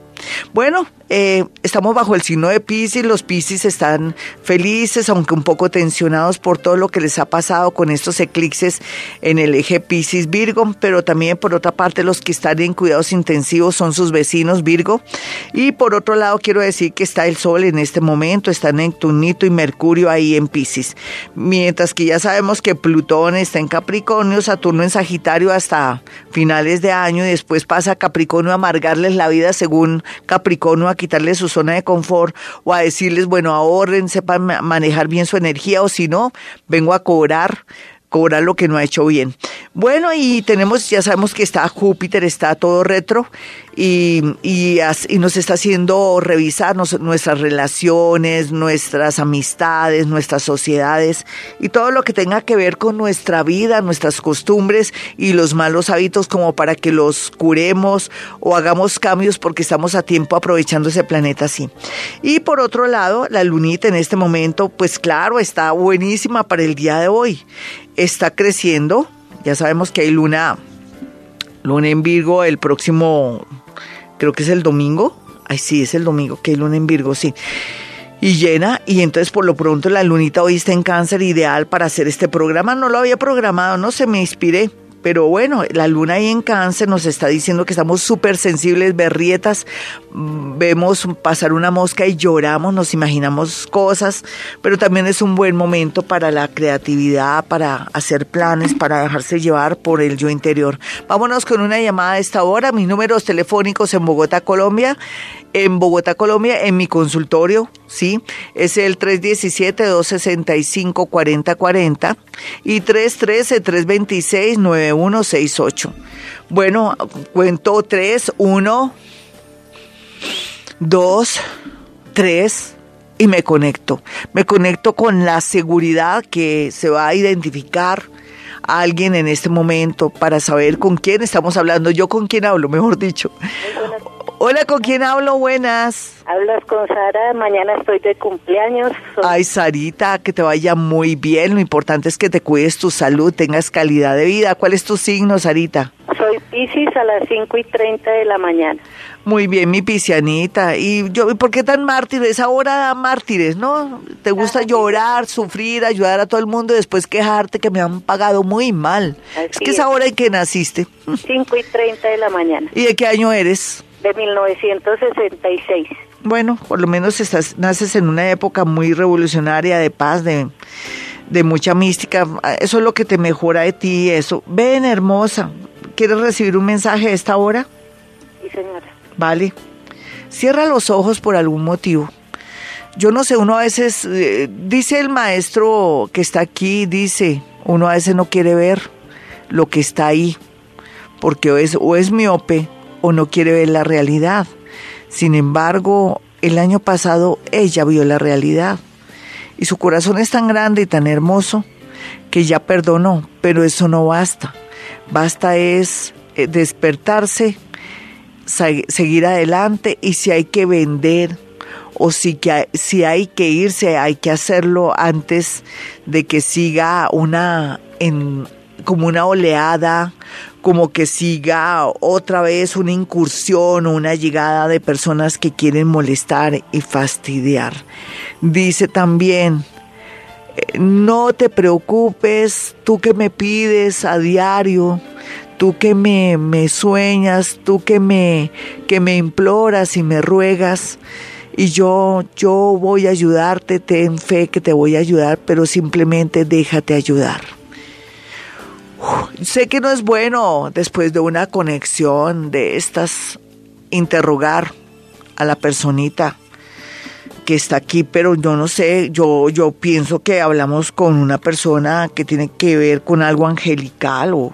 [SPEAKER 1] Bueno, eh, estamos bajo el signo de Pisces, los Pisces están felices, aunque un poco tensionados por todo lo que les ha pasado con estos eclipses en el eje Pisces-Virgo, pero también por otra parte los que están en cuidados intensivos son sus vecinos Virgo. Y por otro lado quiero decir que está el Sol en este momento, está Neptunito y Mercurio ahí en Pisces, mientras que ya sabemos que Plutón está en Capricornio, Saturno en Sagitario hasta finales de año y después pasa a Capricornio a amargarles la vida según Capricornio a quitarles su zona de confort o a decirles, bueno, ahorren, sepan manejar bien su energía o si no, vengo a cobrar cobrar lo que no ha hecho bien. Bueno, y tenemos, ya sabemos que está Júpiter, está todo retro y, y, nos está haciendo revisar nuestras relaciones, nuestras amistades, nuestras sociedades y todo lo que tenga que ver con nuestra vida, nuestras costumbres y los malos hábitos como para que los curemos o hagamos cambios porque estamos a tiempo aprovechando ese planeta así. Y por otro lado, la lunita en este momento, pues claro, está buenísima para el día de hoy. Está creciendo, ya sabemos que hay luna, luna en Virgo el próximo creo que es el domingo. Ay, sí, es el domingo, que hay luna en Virgo, sí. Y llena, y entonces por lo pronto la lunita hoy está en cáncer, ideal para hacer este programa. No lo había programado, no se me inspiré. Pero bueno, la luna ahí en cáncer nos está diciendo que estamos súper sensibles, berrietas, vemos pasar una mosca y lloramos, nos imaginamos cosas, pero también es un buen momento para la creatividad, para hacer planes, para dejarse llevar por el yo interior. Vámonos con una llamada a esta hora, mis números telefónicos en Bogotá, Colombia, en Bogotá, Colombia, en mi consultorio, ¿sí? Es el 317-265-4040 y 313-326-9168. Bueno, cuento 3, 1, 2, 3 y me conecto. Me conecto con la seguridad que se va a identificar a alguien en este momento para saber con quién estamos hablando. Yo con quién hablo, mejor dicho. Hola, ¿con quién hablo? Buenas.
[SPEAKER 8] Hablas con Sara, mañana estoy de cumpleaños.
[SPEAKER 1] Ay, Sarita, que te vaya muy bien. Lo importante es que te cuides tu salud, tengas calidad de vida. ¿Cuál es tu signo, Sarita?
[SPEAKER 8] Piscis a las 5 y 30 de la mañana.
[SPEAKER 1] Muy bien, mi piscianita. ¿Y yo, por qué tan mártires? Ahora mártires, ¿no? ¿Te gusta llorar, sufrir, ayudar a todo el mundo y después quejarte que me han pagado muy mal? es que es ahora en que naciste. *laughs*
[SPEAKER 8] 5 y 30 de la mañana.
[SPEAKER 1] ¿Y de qué año eres?
[SPEAKER 8] de 1966.
[SPEAKER 1] Bueno, por lo menos estás, naces en una época muy revolucionaria, de paz, de, de mucha mística. Eso es lo que te mejora de ti, eso. Ven, hermosa. ¿Quieres recibir un mensaje a esta hora?
[SPEAKER 8] Sí, señora.
[SPEAKER 1] Vale. Cierra los ojos por algún motivo. Yo no sé, uno a veces, eh, dice el maestro que está aquí, dice, uno a veces no quiere ver lo que está ahí, porque es, o es miope o no quiere ver la realidad. Sin embargo, el año pasado ella vio la realidad y su corazón es tan grande y tan hermoso que ya perdonó, pero eso no basta. Basta es eh, despertarse, seguir adelante y si hay que vender o si, que, si hay que irse, hay que hacerlo antes de que siga una como una oleada, como que siga otra vez una incursión o una llegada de personas que quieren molestar y fastidiar. Dice también, no te preocupes, tú que me pides a diario, tú que me, me sueñas, tú que me, que me imploras y me ruegas, y yo, yo voy a ayudarte, ten fe que te voy a ayudar, pero simplemente déjate ayudar. sé que no es bueno después de una conexión de estas interrogar a la personita que está aquí, pero yo no sé, yo, yo pienso que hablamos con una persona que tiene que ver con algo angelical o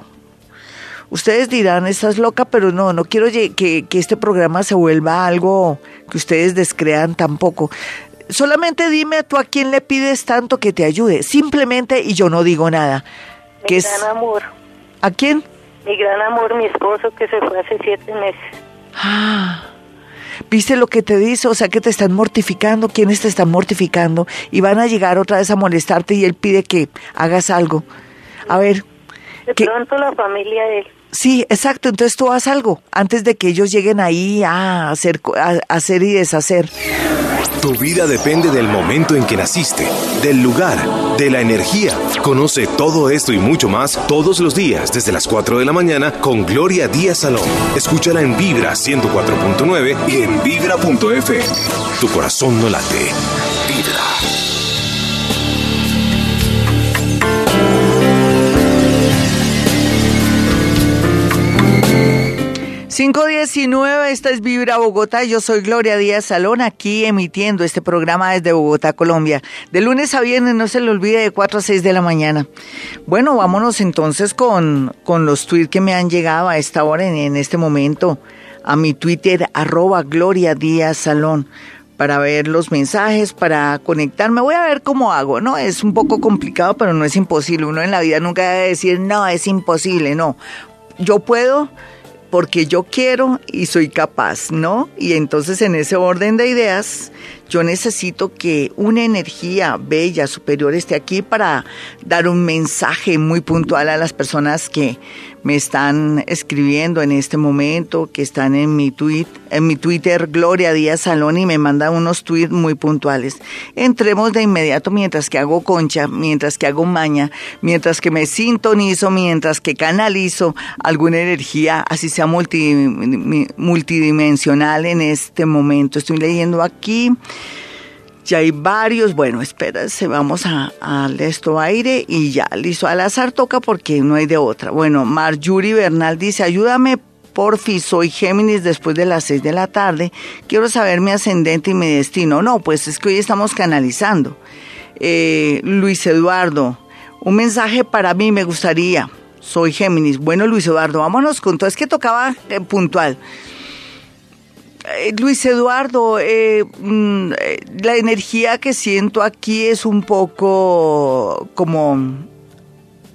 [SPEAKER 1] ustedes dirán, estás loca, pero no, no quiero que, que este programa se vuelva algo que ustedes descrean tampoco. Solamente dime tú a quién le pides tanto que te ayude, simplemente y yo no digo nada.
[SPEAKER 8] Mi gran amor.
[SPEAKER 1] ¿A quién?
[SPEAKER 8] Mi gran amor, mi esposo que se fue hace siete meses.
[SPEAKER 1] Ah. ¿Viste lo que te dice? O sea, que te están mortificando. ¿Quiénes te están mortificando? Y van a llegar otra vez a molestarte y él pide que hagas algo. A ver.
[SPEAKER 8] De pronto la familia de él.
[SPEAKER 1] Sí, exacto. Entonces tú haz algo antes de que ellos lleguen ahí a hacer, a hacer y deshacer.
[SPEAKER 2] Tu vida depende del momento en que naciste, del lugar, de la energía. Conoce todo esto y mucho más todos los días desde las 4 de la mañana con Gloria Díaz Salón. Escúchala en Vibra 104.9 y en vibra.f. Tu corazón no late. Vibra.
[SPEAKER 1] 519, esta es Vibra Bogotá. Yo soy Gloria Díaz Salón, aquí emitiendo este programa desde Bogotá, Colombia. De lunes a viernes, no se le olvide, de 4 a 6 de la mañana. Bueno, vámonos entonces con, con los tweets que me han llegado a esta hora, en, en este momento, a mi Twitter, arroba Gloria para ver los mensajes, para conectarme. Voy a ver cómo hago, ¿no? Es un poco complicado, pero no es imposible. Uno en la vida nunca debe decir, no, es imposible, no. Yo puedo porque yo quiero y soy capaz, ¿no? Y entonces en ese orden de ideas, yo necesito que una energía bella, superior esté aquí para dar un mensaje muy puntual a las personas que me están escribiendo en este momento, que están en mi tweet, en mi Twitter Gloria Díaz Salón y me mandan unos tweets muy puntuales. Entremos de inmediato mientras que hago concha, mientras que hago maña, mientras que me sintonizo, mientras que canalizo alguna energía, así sea multidimensional en este momento. Estoy leyendo aquí. Ya hay varios, bueno, espérense, vamos a, darle esto aire y ya, listo. Al azar toca porque no hay de otra. Bueno, Marjorie Bernal dice, ayúdame porfi, soy Géminis después de las seis de la tarde, quiero saber mi ascendente y mi destino. No, pues es que hoy estamos canalizando. Eh, Luis Eduardo, un mensaje para mí me gustaría. Soy Géminis. Bueno, Luis Eduardo, vámonos con todo. Es que tocaba eh, puntual. Eh, Luis Eduardo, eh, mm, eh, la energía que siento aquí es un poco como,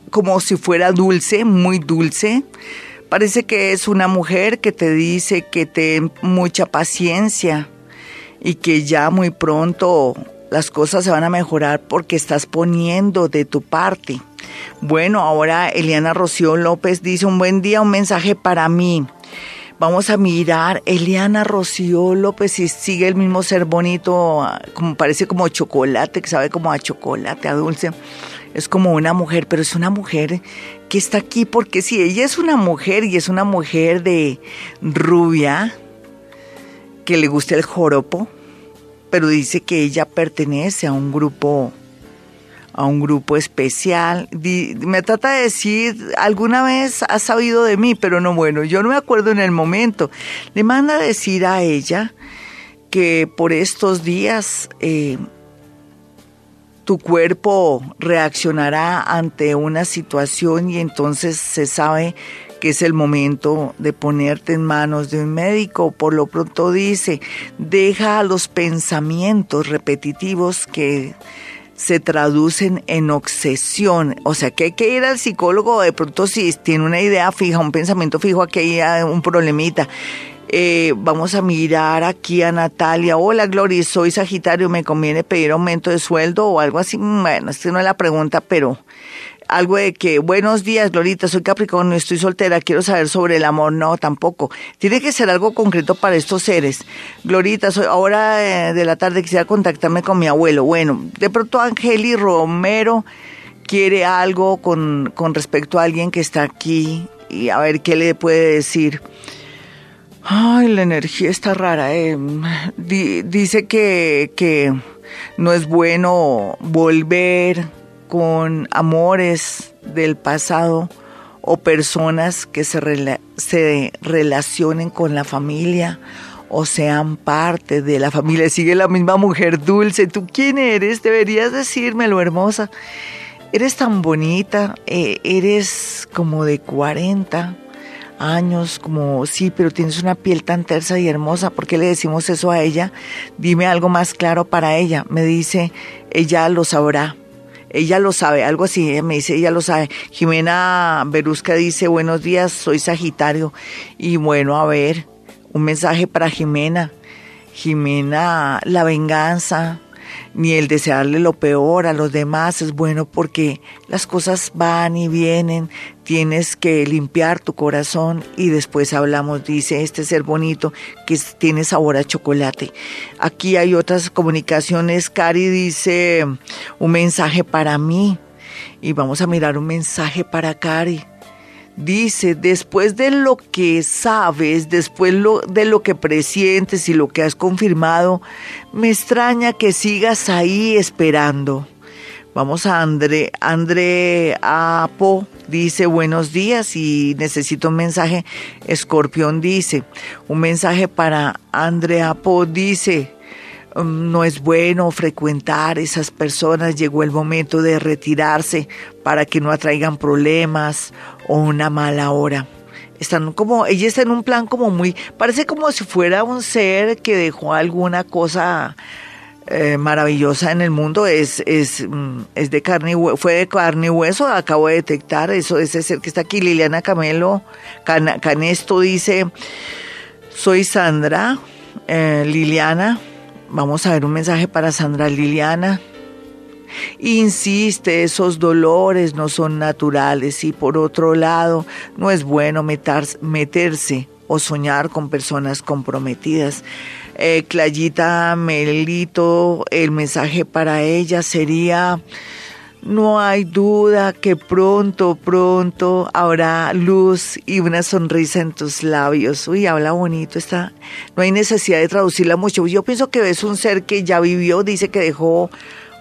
[SPEAKER 1] como si fuera dulce, muy dulce. Parece que es una mujer que te dice que ten mucha paciencia y que ya muy pronto las cosas se van a mejorar porque estás poniendo de tu parte. Bueno, ahora Eliana Rocío López dice un buen día, un mensaje para mí. Vamos a mirar Eliana Rocío López si sigue el mismo ser bonito, como parece como chocolate, que sabe como a chocolate, a dulce. Es como una mujer, pero es una mujer que está aquí porque sí, ella es una mujer y es una mujer de rubia, que le gusta el joropo, pero dice que ella pertenece a un grupo a un grupo especial. me trata de decir, alguna vez has sabido de mí, pero no bueno, yo no me acuerdo en el momento. Le manda a decir a ella que por estos días eh, tu cuerpo reaccionará ante una situación y entonces se sabe que es el momento de ponerte en manos de un médico. Por lo pronto dice, deja los pensamientos repetitivos que se traducen en obsesión. O sea, que hay que ir al psicólogo de pronto si tiene una idea fija, un pensamiento fijo, aquí hay un problemita. Eh, vamos a mirar aquí a Natalia. Hola, Gloria, soy Sagitario, ¿me conviene pedir aumento de sueldo o algo así? Bueno, esta no es la pregunta, pero algo de que, buenos días, Glorita, soy Capricornio, estoy soltera, quiero saber sobre el amor. No, tampoco. Tiene que ser algo concreto para estos seres. Glorita, soy, ahora eh, de la tarde quisiera contactarme con mi abuelo. Bueno, de pronto Angeli Romero quiere algo con, con respecto a alguien que está aquí y a ver qué le puede decir. Ay, la energía está rara. Eh. dice que, que no es bueno volver con amores del pasado o personas que se, se relacionen con la familia o sean parte de la familia. Sigue la misma mujer dulce. ¿Tú quién eres? Deberías decírmelo, hermosa. Eres tan bonita, eh, eres como de 40 años, como sí, pero tienes una piel tan tersa y hermosa. ¿Por qué le decimos eso a ella? Dime algo más claro para ella. Me dice, ella lo sabrá ella lo sabe, algo así, me dice, ella lo sabe. Jimena Berusca dice, buenos días, soy Sagitario. Y bueno, a ver, un mensaje para Jimena. Jimena, la venganza, ni el desearle lo peor a los demás es bueno porque las cosas van y vienen, tienes que limpiar tu corazón y después hablamos, dice este ser bonito que tiene sabor a chocolate. Aquí hay otras comunicaciones, Cari dice un mensaje para mí y vamos a mirar un mensaje para Cari. Dice, después de lo que sabes, después de lo que presientes y lo que has confirmado, me extraña que sigas ahí esperando. Vamos a André, André Apo, dice buenos días y necesito un mensaje. Escorpión dice, un mensaje para André Apo dice, no es bueno frecuentar esas personas, llegó el momento de retirarse para que no atraigan problemas o una mala hora. Están como, ella está en un plan como muy, parece como si fuera un ser que dejó alguna cosa eh, maravillosa en el mundo, es, es, mm, es de carne y fue de carne y hueso, acabo de detectar. Eso, ese ser que está aquí, Liliana Camelo, Canesto dice, soy Sandra, eh, Liliana, Vamos a ver un mensaje para Sandra Liliana. Insiste, esos dolores no son naturales y por otro lado, no es bueno meterse o soñar con personas comprometidas. Eh, Clayita Melito, el mensaje para ella sería no hay duda que pronto, pronto habrá luz y una sonrisa en tus labios. Uy, habla bonito, está. No hay necesidad de traducirla mucho. Yo pienso que es un ser que ya vivió, dice que dejó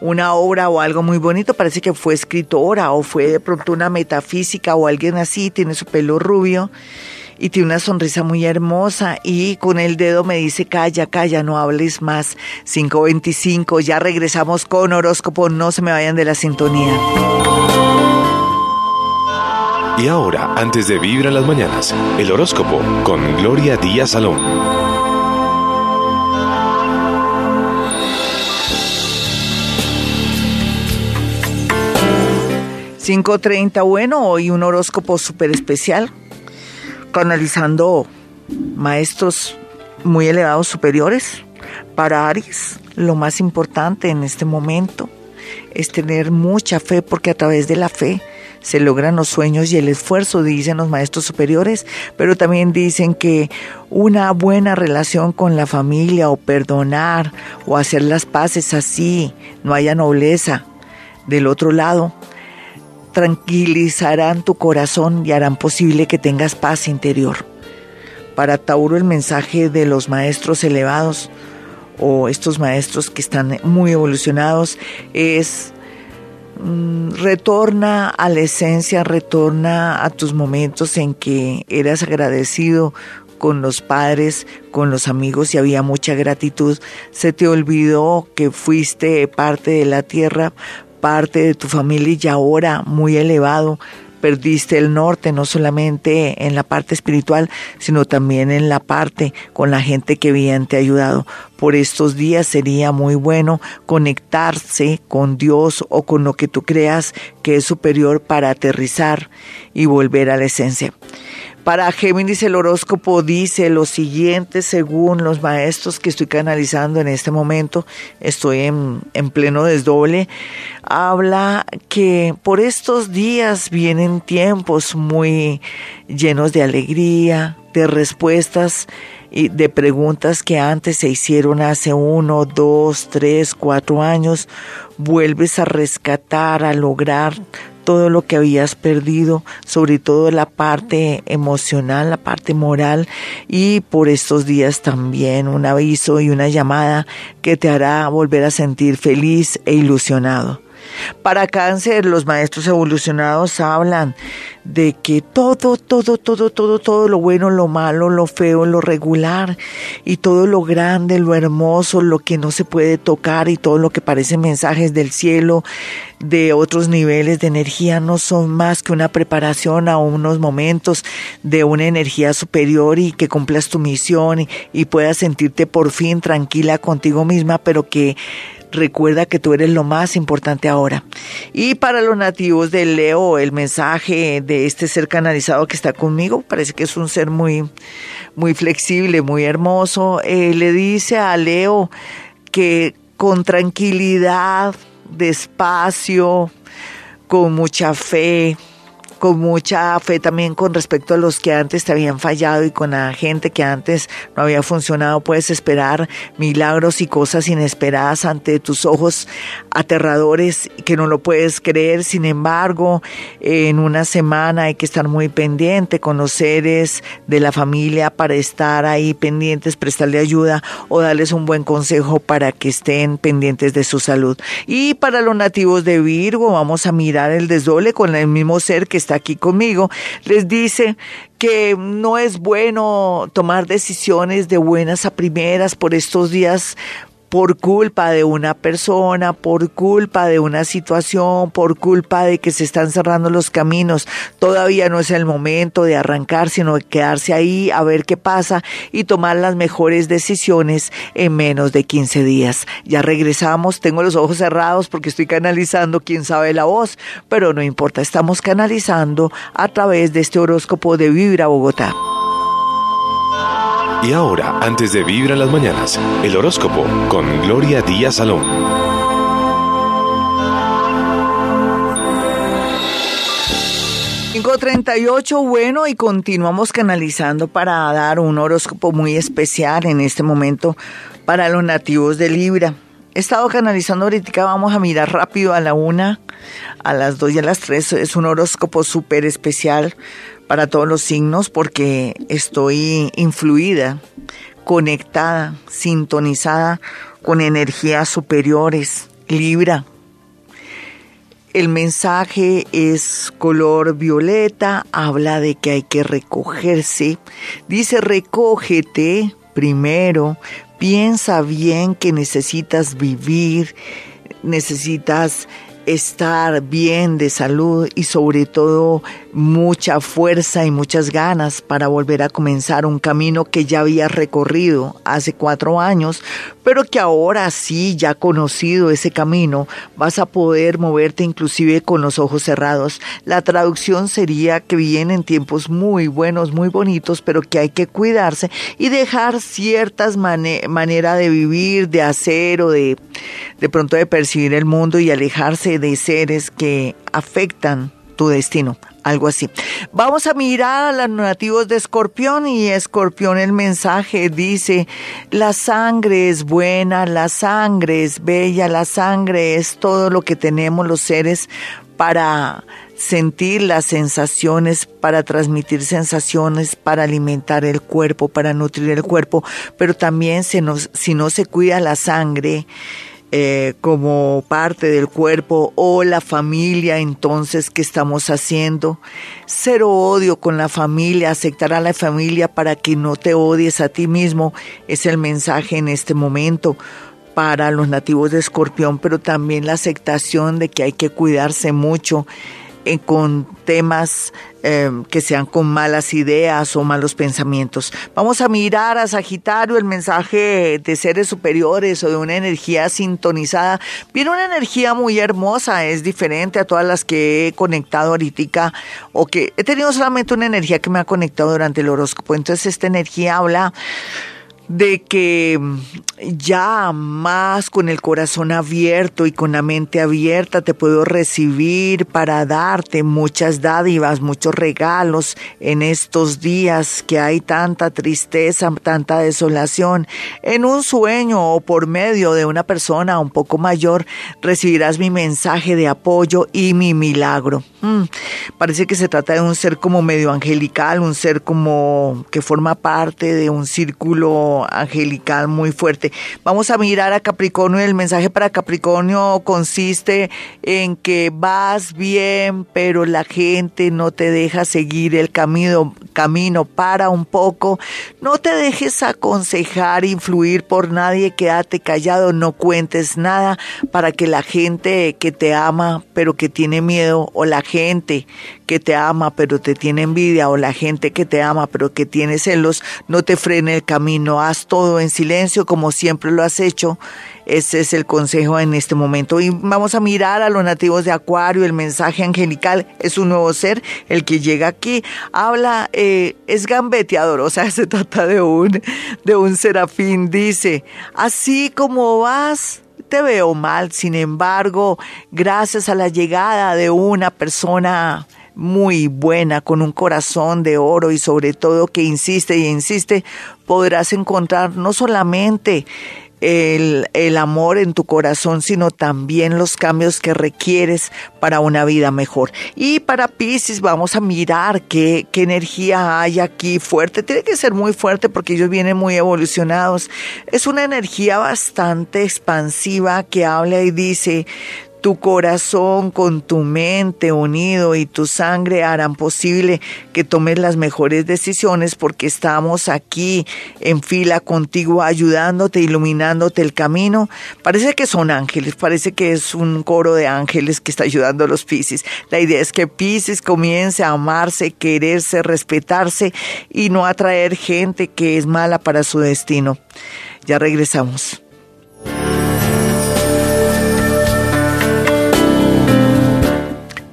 [SPEAKER 1] una obra o algo muy bonito, parece que fue escritora o fue de pronto una metafísica o alguien así, tiene su pelo rubio y tiene una sonrisa muy hermosa y con el dedo me dice, calla, calla, no hables más. 525, ya regresamos con horóscopo, no se me vayan de la sintonía.
[SPEAKER 2] Y ahora, antes de vivir en las mañanas, el horóscopo con Gloria Díaz Salón.
[SPEAKER 1] 5.30, bueno, hoy un horóscopo súper especial canalizando maestros muy elevados superiores. Para Aries, lo más importante en este momento es tener mucha fe porque a través de la fe se logran los sueños y el esfuerzo, dicen los maestros superiores, pero también dicen que una buena relación con la familia o perdonar o hacer las paces así, no haya nobleza. Del otro lado, tranquilizarán tu corazón y harán posible que tengas paz interior. Para Tauro el mensaje de los maestros elevados o estos maestros que están muy evolucionados es mm, retorna a la esencia, retorna a tus momentos en que eras agradecido con los padres, con los amigos y había mucha gratitud. Se te olvidó que fuiste parte de la tierra, parte de tu familia y ahora muy elevado perdiste el norte, no solamente en la parte espiritual, sino también en la parte con la gente que bien te ha ayudado. Por estos días sería muy bueno conectarse con Dios o con lo que tú creas que es superior para aterrizar y volver a la esencia. Para Géminis el horóscopo dice lo siguiente según los maestros que estoy canalizando en este momento, estoy en, en pleno desdoble, habla que por estos días vienen tiempos muy llenos de alegría, de respuestas y de preguntas que antes se hicieron hace uno, dos, tres, cuatro años, vuelves a rescatar, a lograr todo lo que habías perdido, sobre todo la parte emocional, la parte moral y por estos días también un aviso y una llamada que te hará volver a sentir feliz e ilusionado. Para cáncer, los maestros evolucionados hablan de que todo, todo, todo, todo, todo lo bueno, lo malo, lo feo, lo regular y todo lo grande, lo hermoso, lo que no se puede tocar y todo lo que parece mensajes del cielo, de otros niveles de energía, no son más que una preparación a unos momentos de una energía superior y que cumplas tu misión y, y puedas sentirte por fin tranquila contigo misma, pero que Recuerda que tú eres lo más importante ahora. Y para los nativos de Leo, el mensaje de este ser canalizado que está conmigo, parece que es un ser muy, muy flexible, muy hermoso. Eh, le dice a Leo que con tranquilidad, despacio, con mucha fe, con mucha fe también con respecto a los que antes te habían fallado y con la gente que antes no había funcionado. Puedes esperar milagros y cosas inesperadas ante tus ojos aterradores que no lo puedes creer. Sin embargo, en una semana hay que estar muy pendiente con los seres de la familia para estar ahí pendientes, prestarle ayuda o darles un buen consejo para que estén pendientes de su salud. Y para los nativos de Virgo, vamos a mirar el desdole con el mismo ser que está aquí conmigo, les dice que no es bueno tomar decisiones de buenas a primeras por estos días por culpa de una persona, por culpa de una situación, por culpa de que se están cerrando los caminos. Todavía no es el momento de arrancar, sino de quedarse ahí a ver qué pasa y tomar las mejores decisiones en menos de 15 días. Ya regresamos, tengo los ojos cerrados porque estoy canalizando quién sabe la voz, pero no importa, estamos canalizando a través de este horóscopo de Vibra Bogotá.
[SPEAKER 2] Y ahora, antes de Vibra en las mañanas, el horóscopo con Gloria Díaz Salón.
[SPEAKER 1] ocho, bueno, y continuamos canalizando para dar un horóscopo muy especial en este momento para los nativos de Libra. He estado canalizando ahorita, vamos a mirar rápido a la una, a las dos y a las tres. Es un horóscopo súper especial para todos los signos porque estoy influida, conectada, sintonizada con energías superiores. Libra. El mensaje es color violeta, habla de que hay que recogerse. Dice recógete primero, piensa bien que necesitas vivir, necesitas estar bien de salud y sobre todo mucha fuerza y muchas ganas para volver a comenzar un camino que ya había recorrido hace cuatro años, pero que ahora sí, ya conocido ese camino, vas a poder moverte inclusive con los ojos cerrados. La traducción sería que vienen tiempos muy buenos, muy bonitos, pero que hay que cuidarse y dejar ciertas maneras de vivir, de hacer o de, de pronto de percibir el mundo y alejarse de seres que afectan tu destino, algo así. Vamos a mirar a los nativos de Escorpión y Escorpión el mensaje dice, la sangre es buena, la sangre es bella, la sangre es todo lo que tenemos los seres para sentir las sensaciones, para transmitir sensaciones, para alimentar el cuerpo, para nutrir el cuerpo, pero también si no se cuida la sangre, eh, como parte del cuerpo o la familia, entonces, ¿qué estamos haciendo? Cero odio con la familia, aceptar a la familia para que no te odies a ti mismo, es el mensaje en este momento para los nativos de Escorpión, pero también la aceptación de que hay que cuidarse mucho con temas eh, que sean con malas ideas o malos pensamientos. Vamos a mirar a Sagitario el mensaje de seres superiores o de una energía sintonizada. Viene una energía muy hermosa, es diferente a todas las que he conectado ahorita o que he tenido solamente una energía que me ha conectado durante el horóscopo. Entonces esta energía habla de que ya más con el corazón abierto y con la mente abierta te puedo recibir para darte muchas dádivas, muchos regalos en estos días que hay tanta tristeza, tanta desolación. En un sueño o por medio de una persona un poco mayor recibirás mi mensaje de apoyo y mi milagro. Mm, parece que se trata de un ser como medio angelical, un ser como que forma parte de un círculo angelical muy fuerte. Vamos a mirar a Capricornio. El mensaje para Capricornio consiste en que vas bien, pero la gente no te deja seguir el camino. Camino para un poco. No te dejes aconsejar, influir por nadie. Quédate callado, no cuentes nada para que la gente que te ama, pero que tiene miedo, o la gente que te ama, pero te tiene envidia, o la gente que te ama, pero que tiene celos, no te frene el camino todo en silencio como siempre lo has hecho. Ese es el consejo en este momento. Y vamos a mirar a los nativos de Acuario. El mensaje angelical es un nuevo ser, el que llega aquí. Habla, eh, es gambeteador, o sea, *laughs* se trata de un, de un serafín. Dice, así como vas, te veo mal. Sin embargo, gracias a la llegada de una persona muy buena, con un corazón de oro y sobre todo que insiste y insiste, podrás encontrar no solamente el, el, amor en tu corazón, sino también los cambios que requieres para una vida mejor. Y para Pisces vamos a mirar qué, qué energía hay aquí fuerte. Tiene que ser muy fuerte porque ellos vienen muy evolucionados. Es una energía bastante expansiva que habla y dice, tu corazón con tu mente unido y tu sangre harán posible que tomes las mejores decisiones porque estamos aquí en fila contigo ayudándote, iluminándote el camino. Parece que son ángeles, parece que es un coro de ángeles que está ayudando a los Pisces. La idea es que Pisces comience a amarse, quererse, respetarse y no atraer gente que es mala para su destino. Ya regresamos.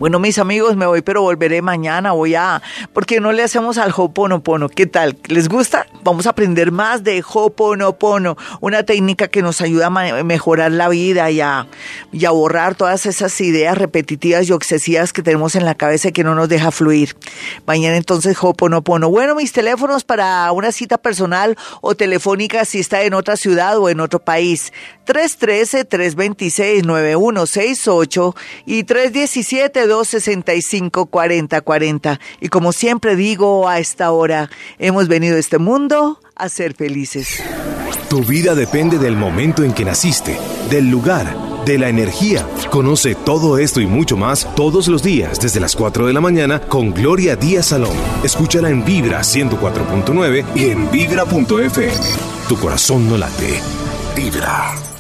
[SPEAKER 1] Bueno, mis amigos, me voy, pero volveré mañana. Voy a. ¿Por qué no le hacemos al Hoponopono? ¿Qué tal? ¿Les gusta? Vamos a aprender más de Hoponopono, una técnica que nos ayuda a mejorar la vida y a, y a borrar todas esas ideas repetitivas y obsesivas que tenemos en la cabeza y que no nos deja fluir. Mañana entonces Hoponopono. Bueno, mis teléfonos para una cita personal o telefónica si está en otra ciudad o en otro país. 313-326-9168 y 317 265 4040 Y como siempre digo a esta hora, hemos venido a este mundo a ser felices.
[SPEAKER 2] Tu vida depende del momento en que naciste, del lugar, de la energía. Conoce todo esto y mucho más todos los días desde las 4 de la mañana con Gloria Díaz Salón. Escúchala en Vibra 104.9 y en vibra.fm. Tu corazón no late. Vibra.